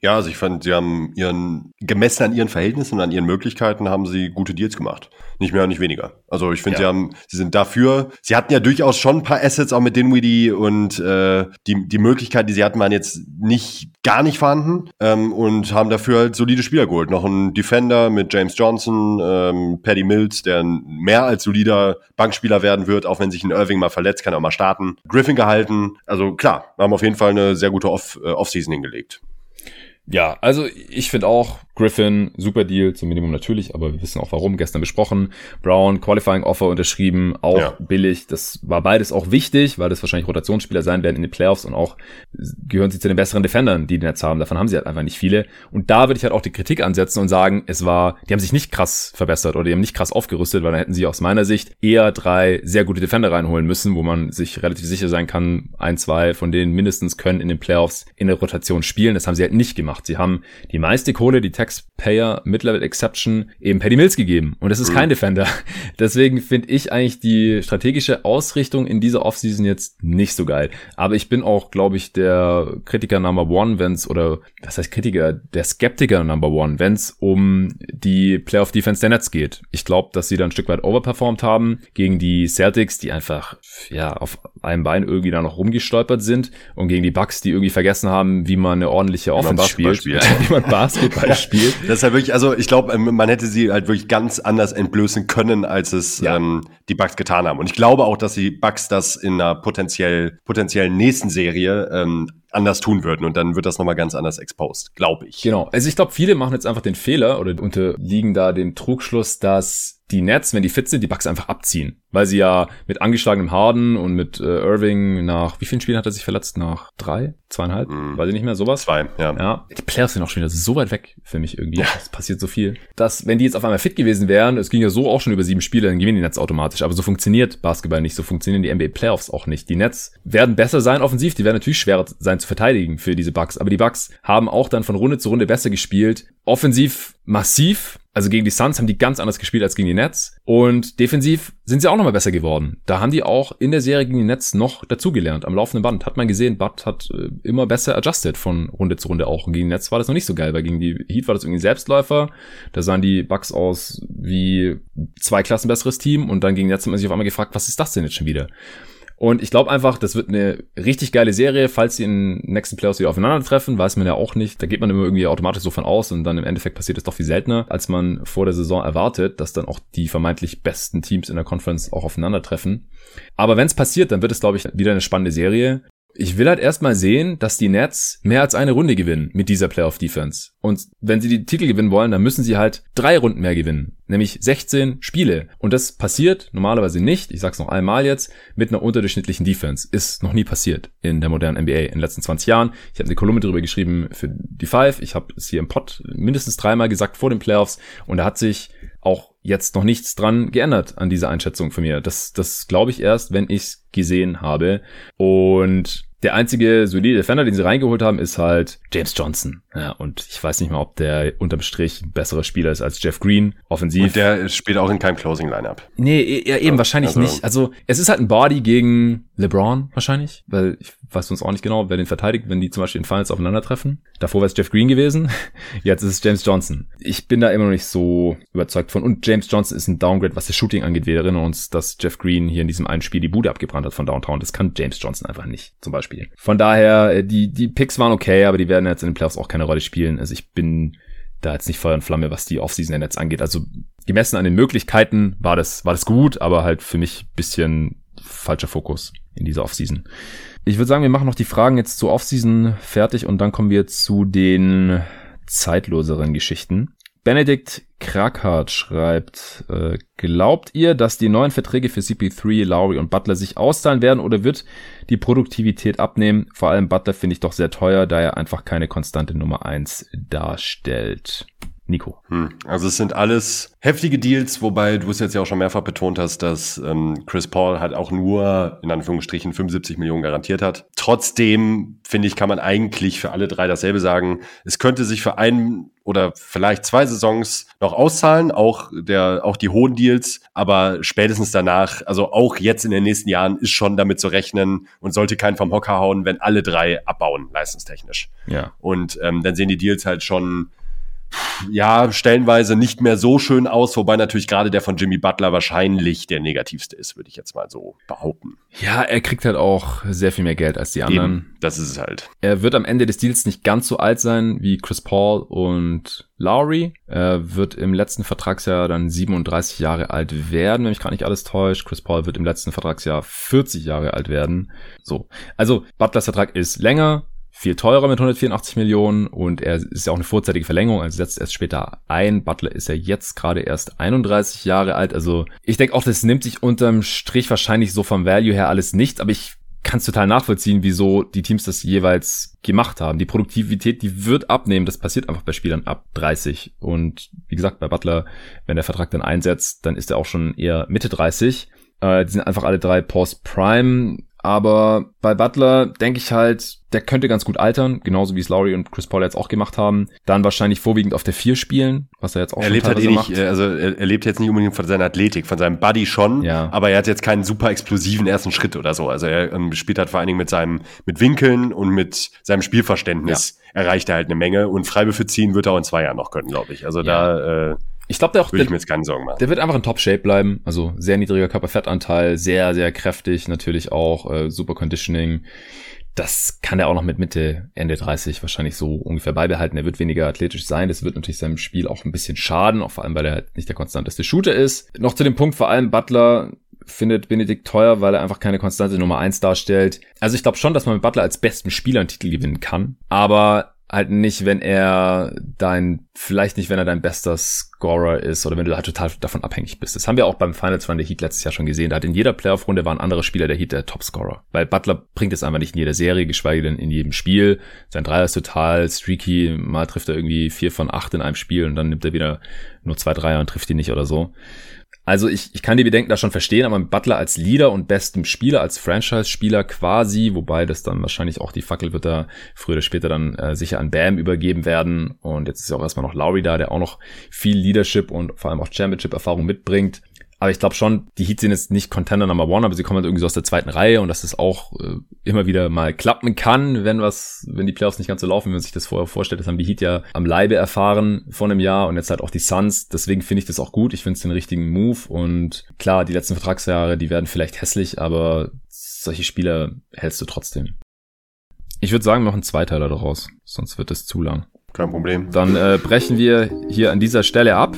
B: Ja, also ich fand, sie haben ihren, gemessen an ihren Verhältnissen und an ihren Möglichkeiten, haben sie gute Deals gemacht. Nicht mehr und nicht weniger. Also ich finde, ja. sie haben, sie sind dafür, sie hatten ja durchaus schon ein paar Assets auch mit Dinwiddie und äh, die, die Möglichkeiten, die sie hatten, waren jetzt nicht gar nicht vorhanden ähm, und haben dafür halt solide Spieler geholt. Noch ein Defender mit James Johnson, ähm, Paddy Mills, der ein mehr als solider Bankspieler werden wird, auch wenn sich ein Irving mal verletzt, kann er auch mal starten. Griffin gehalten. Also klar, haben auf jeden Fall eine sehr gute äh, Offseason hingelegt.
A: Ja, also ich finde auch, Griffin, super Deal, zum Minimum natürlich, aber wir wissen auch warum, gestern besprochen. Brown, Qualifying Offer unterschrieben, auch ja. billig. Das war beides auch wichtig, weil das wahrscheinlich Rotationsspieler sein werden in den Playoffs und auch gehören sie zu den besseren Defendern, die die Netz haben. Davon haben sie halt einfach nicht viele. Und da würde ich halt auch die Kritik ansetzen und sagen, es war, die haben sich nicht krass verbessert oder die haben nicht krass aufgerüstet, weil dann hätten sie aus meiner Sicht eher drei sehr gute Defender reinholen müssen, wo man sich relativ sicher sein kann, ein, zwei von denen mindestens können in den Playoffs in der Rotation spielen. Das haben sie halt nicht gemacht. Sie haben die meiste Kohle, die Tech Taxpayer Mid-Level Exception eben Paddy Mills gegeben. Und das ist mhm. kein Defender. *laughs* Deswegen finde ich eigentlich die strategische Ausrichtung in dieser Offseason jetzt nicht so geil. Aber ich bin auch, glaube ich, der Kritiker Number One, wenn's oder was heißt Kritiker, der Skeptiker Number One, wenn's um die Playoff Defense der Nets geht. Ich glaube, dass sie da ein Stück weit overperformed haben gegen die Celtics, die einfach ja auf einem Bein irgendwie da noch rumgestolpert sind und gegen die Bucks, die irgendwie vergessen haben, wie man eine ordentliche Offense spielt, spielt. *laughs* wie man Basketball *laughs* spielt. *laughs*
B: Das ist halt wirklich, also ich glaube, ähm, man hätte sie halt wirklich ganz anders entblößen können, als es ja. ähm, die Bucks getan haben. Und ich glaube auch, dass die Bucks das in einer potenziell potenziellen nächsten Serie ähm, anders tun würden und dann wird das nochmal ganz anders exposed, glaube ich.
A: Genau. Also ich glaube, viele machen jetzt einfach den Fehler oder unterliegen da dem Trugschluss, dass die Nets, wenn die fit sind, die Bucks einfach abziehen. Weil sie ja mit angeschlagenem Harden und mit äh, Irving nach, wie vielen Spielen hat er sich verletzt? Nach drei? Zweieinhalb? Mm. Weiß ich nicht mehr, sowas?
B: Zwei, ja.
A: Ja, die Playoffs sind auch schon wieder so weit weg für mich irgendwie. Ja. Es passiert so viel. Dass, wenn die jetzt auf einmal fit gewesen wären, es ging ja so auch schon über sieben Spiele, dann gewinnen die Nets automatisch. Aber so funktioniert Basketball nicht, so funktionieren die NBA Playoffs auch nicht. Die Nets werden besser sein offensiv, die werden natürlich schwerer sein zu verteidigen für diese Bucks. Aber die Bucks haben auch dann von Runde zu Runde besser gespielt. Offensiv massiv, also gegen die Suns haben die ganz anders gespielt als gegen die Nets. Und defensiv sind sie auch nochmal besser geworden. Da haben die auch in der Serie gegen die Nets noch dazugelernt. Am laufenden Band hat man gesehen, Bud hat äh, immer besser adjusted von Runde zu Runde auch. Und gegen die Nets war das noch nicht so geil, weil gegen die Heat war das irgendwie Selbstläufer. Da sahen die Bucks aus wie zwei Klassen besseres Team. Und dann gegen die Nets hat man sich auf einmal gefragt, was ist das denn jetzt schon wieder? Und ich glaube einfach, das wird eine richtig geile Serie, falls sie in den nächsten Playoffs wieder aufeinandertreffen, weiß man ja auch nicht. Da geht man immer irgendwie automatisch so von aus und dann im Endeffekt passiert es doch viel seltener, als man vor der Saison erwartet, dass dann auch die vermeintlich besten Teams in der Conference auch aufeinandertreffen. Aber wenn es passiert, dann wird es, glaube ich, wieder eine spannende Serie. Ich will halt erstmal sehen, dass die Nets mehr als eine Runde gewinnen mit dieser Playoff-Defense. Und wenn sie die Titel gewinnen wollen, dann müssen sie halt drei Runden mehr gewinnen. Nämlich 16 Spiele. Und das passiert normalerweise nicht, ich sag's noch einmal jetzt, mit einer unterdurchschnittlichen Defense. Ist noch nie passiert in der modernen NBA in den letzten 20 Jahren. Ich habe eine Kolumne darüber geschrieben für die Five. Ich habe es hier im Pod mindestens dreimal gesagt vor den Playoffs. Und da hat sich auch jetzt noch nichts dran geändert an dieser Einschätzung von mir. Das, das glaube ich erst, wenn ich's gesehen habe. Und der einzige solide Defender, den sie reingeholt haben, ist halt James Johnson. Ja, und ich weiß nicht mal, ob der unterm Strich ein besserer Spieler ist als Jeff Green, offensiv. Und
B: der spielt auch in keinem Closing-Lineup.
A: Nee, e, ja, eben ja, wahrscheinlich also. nicht. Also es ist halt ein Body gegen LeBron wahrscheinlich, weil ich weiß uns auch nicht genau, wer den verteidigt, wenn die zum Beispiel in Finals aufeinandertreffen. Davor wäre es Jeff Green gewesen, *laughs* jetzt ist es James Johnson. Ich bin da immer noch nicht so überzeugt von. Und James Johnson ist ein Downgrade, was das Shooting angeht. Wir erinnern uns, dass Jeff Green hier in diesem einen Spiel die Bude abgebrannt hat von Downtown. Das kann James Johnson einfach nicht, zum Beispiel. Von daher, äh, die, die Picks waren okay, aber die werden jetzt in den Playoffs auch keine Rolle spielen. Also ich bin da jetzt nicht Feuer und Flamme, was die Offseason Netz angeht. Also gemessen an den Möglichkeiten war das, war das gut, aber halt für mich bisschen falscher Fokus in dieser Offseason. Ich würde sagen, wir machen noch die Fragen jetzt zur Offseason fertig und dann kommen wir zu den zeitloseren Geschichten. Benedikt Krakhardt schreibt, äh, glaubt ihr, dass die neuen Verträge für CP3, Lowry und Butler sich auszahlen werden oder wird die Produktivität abnehmen? Vor allem Butler finde ich doch sehr teuer, da er einfach keine konstante Nummer eins darstellt. Nico.
B: Hm. Also es sind alles heftige Deals, wobei du es jetzt ja auch schon mehrfach betont hast, dass ähm, Chris Paul halt auch nur in Anführungsstrichen 75 Millionen garantiert hat. Trotzdem finde ich, kann man eigentlich für alle drei dasselbe sagen. Es könnte sich für einen oder vielleicht zwei Saisons noch auszahlen, auch der, auch die hohen Deals, aber spätestens danach, also auch jetzt in den nächsten Jahren ist schon damit zu rechnen und sollte keinen vom Hocker hauen, wenn alle drei abbauen, leistungstechnisch.
A: Ja.
B: Und ähm, dann sehen die Deals halt schon ja, stellenweise nicht mehr so schön aus, wobei natürlich gerade der von Jimmy Butler wahrscheinlich der negativste ist, würde ich jetzt mal so behaupten.
A: Ja, er kriegt halt auch sehr viel mehr Geld als die anderen.
B: Eben, das ist es halt.
A: Er wird am Ende des Deals nicht ganz so alt sein wie Chris Paul und Lowry. Er wird im letzten Vertragsjahr dann 37 Jahre alt werden, wenn mich gar nicht alles täuscht. Chris Paul wird im letzten Vertragsjahr 40 Jahre alt werden. So. Also, Butlers Vertrag ist länger, viel teurer mit 184 Millionen und er ist ja auch eine vorzeitige Verlängerung, also setzt erst später ein. Butler ist ja jetzt gerade erst 31 Jahre alt, also ich denke auch, das nimmt sich unterm Strich wahrscheinlich so vom Value her alles nicht, aber ich kann es total nachvollziehen, wieso die Teams das jeweils gemacht haben. Die Produktivität, die wird abnehmen. Das passiert einfach bei Spielern ab 30. Und wie gesagt, bei Butler, wenn der Vertrag dann einsetzt, dann ist er auch schon eher Mitte 30. Äh, die sind einfach alle drei Post-Prime. Aber bei Butler denke ich halt, der könnte ganz gut altern, genauso wie es Lowry und Chris Paul jetzt auch gemacht haben. Dann wahrscheinlich vorwiegend auf der 4 spielen, was er jetzt auch
B: er lebt halt eh nicht, macht. Also er, er lebt jetzt nicht unbedingt von seiner Athletik, von seinem Buddy schon,
A: ja.
B: aber er hat jetzt keinen super explosiven ersten Schritt oder so. Also er ähm, spielt halt vor allen Dingen mit seinem, mit Winkeln und mit seinem Spielverständnis ja. erreicht er halt eine Menge und Freiwürfe ziehen wird er auch in zwei Jahren noch können, glaube ich. Also ja. da äh,
A: ich glaube, der auch.
B: Würde ich mir jetzt keine Sorgen machen.
A: Der wird einfach in Top-Shape bleiben. Also sehr niedriger Körperfettanteil, sehr, sehr kräftig, natürlich auch äh, super Conditioning. Das kann er auch noch mit Mitte, Ende 30 wahrscheinlich so ungefähr beibehalten. Er wird weniger athletisch sein. Das wird natürlich seinem Spiel auch ein bisschen schaden, auch vor allem, weil er halt nicht der konstanteste Shooter ist. Noch zu dem Punkt, vor allem Butler findet Benedikt teuer, weil er einfach keine konstante Nummer eins darstellt. Also ich glaube schon, dass man mit Butler als besten Spieler einen Titel gewinnen kann. Aber halt nicht, wenn er dein, vielleicht nicht, wenn er dein bester Scorer ist oder wenn du halt total davon abhängig bist. Das haben wir auch beim Finals Run der Heat letztes Jahr schon gesehen. Da hat in jeder Playoff-Runde war ein anderer Spieler der Heat der Topscorer. Weil Butler bringt es einfach nicht in jeder Serie, geschweige denn in jedem Spiel. Sein Dreier ist total streaky. Mal trifft er irgendwie vier von acht in einem Spiel und dann nimmt er wieder nur zwei Dreier und trifft die nicht oder so. Also ich, ich kann die Bedenken da schon verstehen, aber mit Butler als Leader und bestem Spieler, als Franchise-Spieler quasi, wobei das dann wahrscheinlich auch die Fackel wird da früher oder später dann äh, sicher an Bam übergeben werden. Und jetzt ist ja auch erstmal noch Lowry da, der auch noch viel Leadership und vor allem auch Championship-Erfahrung mitbringt. Aber ich glaube schon, die Heat sind jetzt nicht Contender Number One, aber sie kommen halt irgendwie so aus der zweiten Reihe und dass es auch äh, immer wieder mal klappen kann, wenn was, wenn die Playoffs nicht ganz so laufen, wie man sich das vorher vorstellt. Das haben die Heat ja am Leibe erfahren vor einem Jahr und jetzt halt auch die Suns. Deswegen finde ich das auch gut. Ich finde es den richtigen Move und klar, die letzten Vertragsjahre, die werden vielleicht hässlich, aber solche Spieler hältst du trotzdem. Ich würde sagen, noch ein Zweiteiler daraus, sonst wird es zu lang.
B: Kein Problem.
A: Dann äh, brechen wir hier an dieser Stelle ab.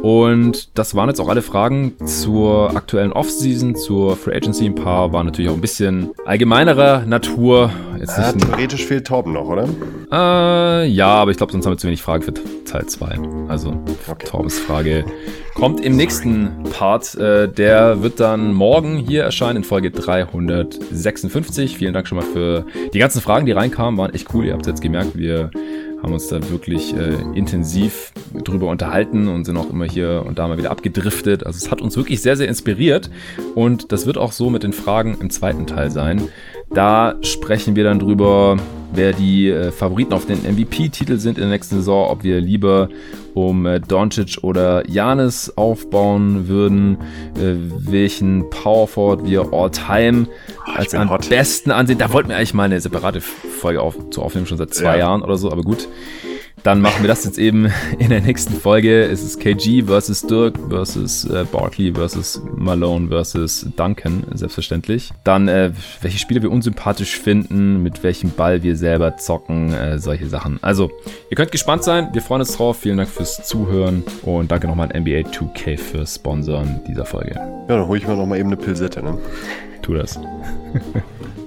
A: Und das waren jetzt auch alle Fragen zur aktuellen Offseason, zur Free Agency. Ein paar waren natürlich auch ein bisschen allgemeinerer Natur.
B: Jetzt ja, theoretisch fehlt Torben noch, oder?
A: Äh, ja, aber ich glaube, sonst haben wir zu wenig Fragen für Teil 2. Also okay. Torbens Frage kommt im nächsten Part. Äh, der wird dann morgen hier erscheinen in Folge 356. Vielen Dank schon mal für die ganzen Fragen, die reinkamen. Waren echt cool. Ihr habt es jetzt gemerkt, wir haben uns da wirklich äh, intensiv drüber unterhalten und sind auch immer hier und da mal wieder abgedriftet. Also es hat uns wirklich sehr, sehr inspiriert und das wird auch so mit den Fragen im zweiten Teil sein. Da sprechen wir dann drüber, wer die äh, Favoriten auf den MVP-Titel sind in der nächsten Saison, ob wir lieber um äh, Doncic oder Janis aufbauen würden, äh, welchen Power Forward wir all-time oh, als am hot. besten ansehen. Da wollten wir eigentlich mal eine separate Folge auf, zu aufnehmen, schon seit zwei ja. Jahren oder so, aber gut. Dann machen wir das jetzt eben in der nächsten Folge. Es ist KG versus Dirk versus äh, Barkley versus Malone versus Duncan, selbstverständlich. Dann, äh, welche Spiele wir unsympathisch finden, mit welchem Ball wir selber zocken, äh, solche Sachen. Also, ihr könnt gespannt sein. Wir freuen uns drauf. Vielen Dank fürs Zuhören und danke nochmal an NBA 2K fürs Sponsoren dieser Folge.
B: Ja, dann hole ich mir nochmal eben eine Pilsette, ne?
A: Tu das. *laughs*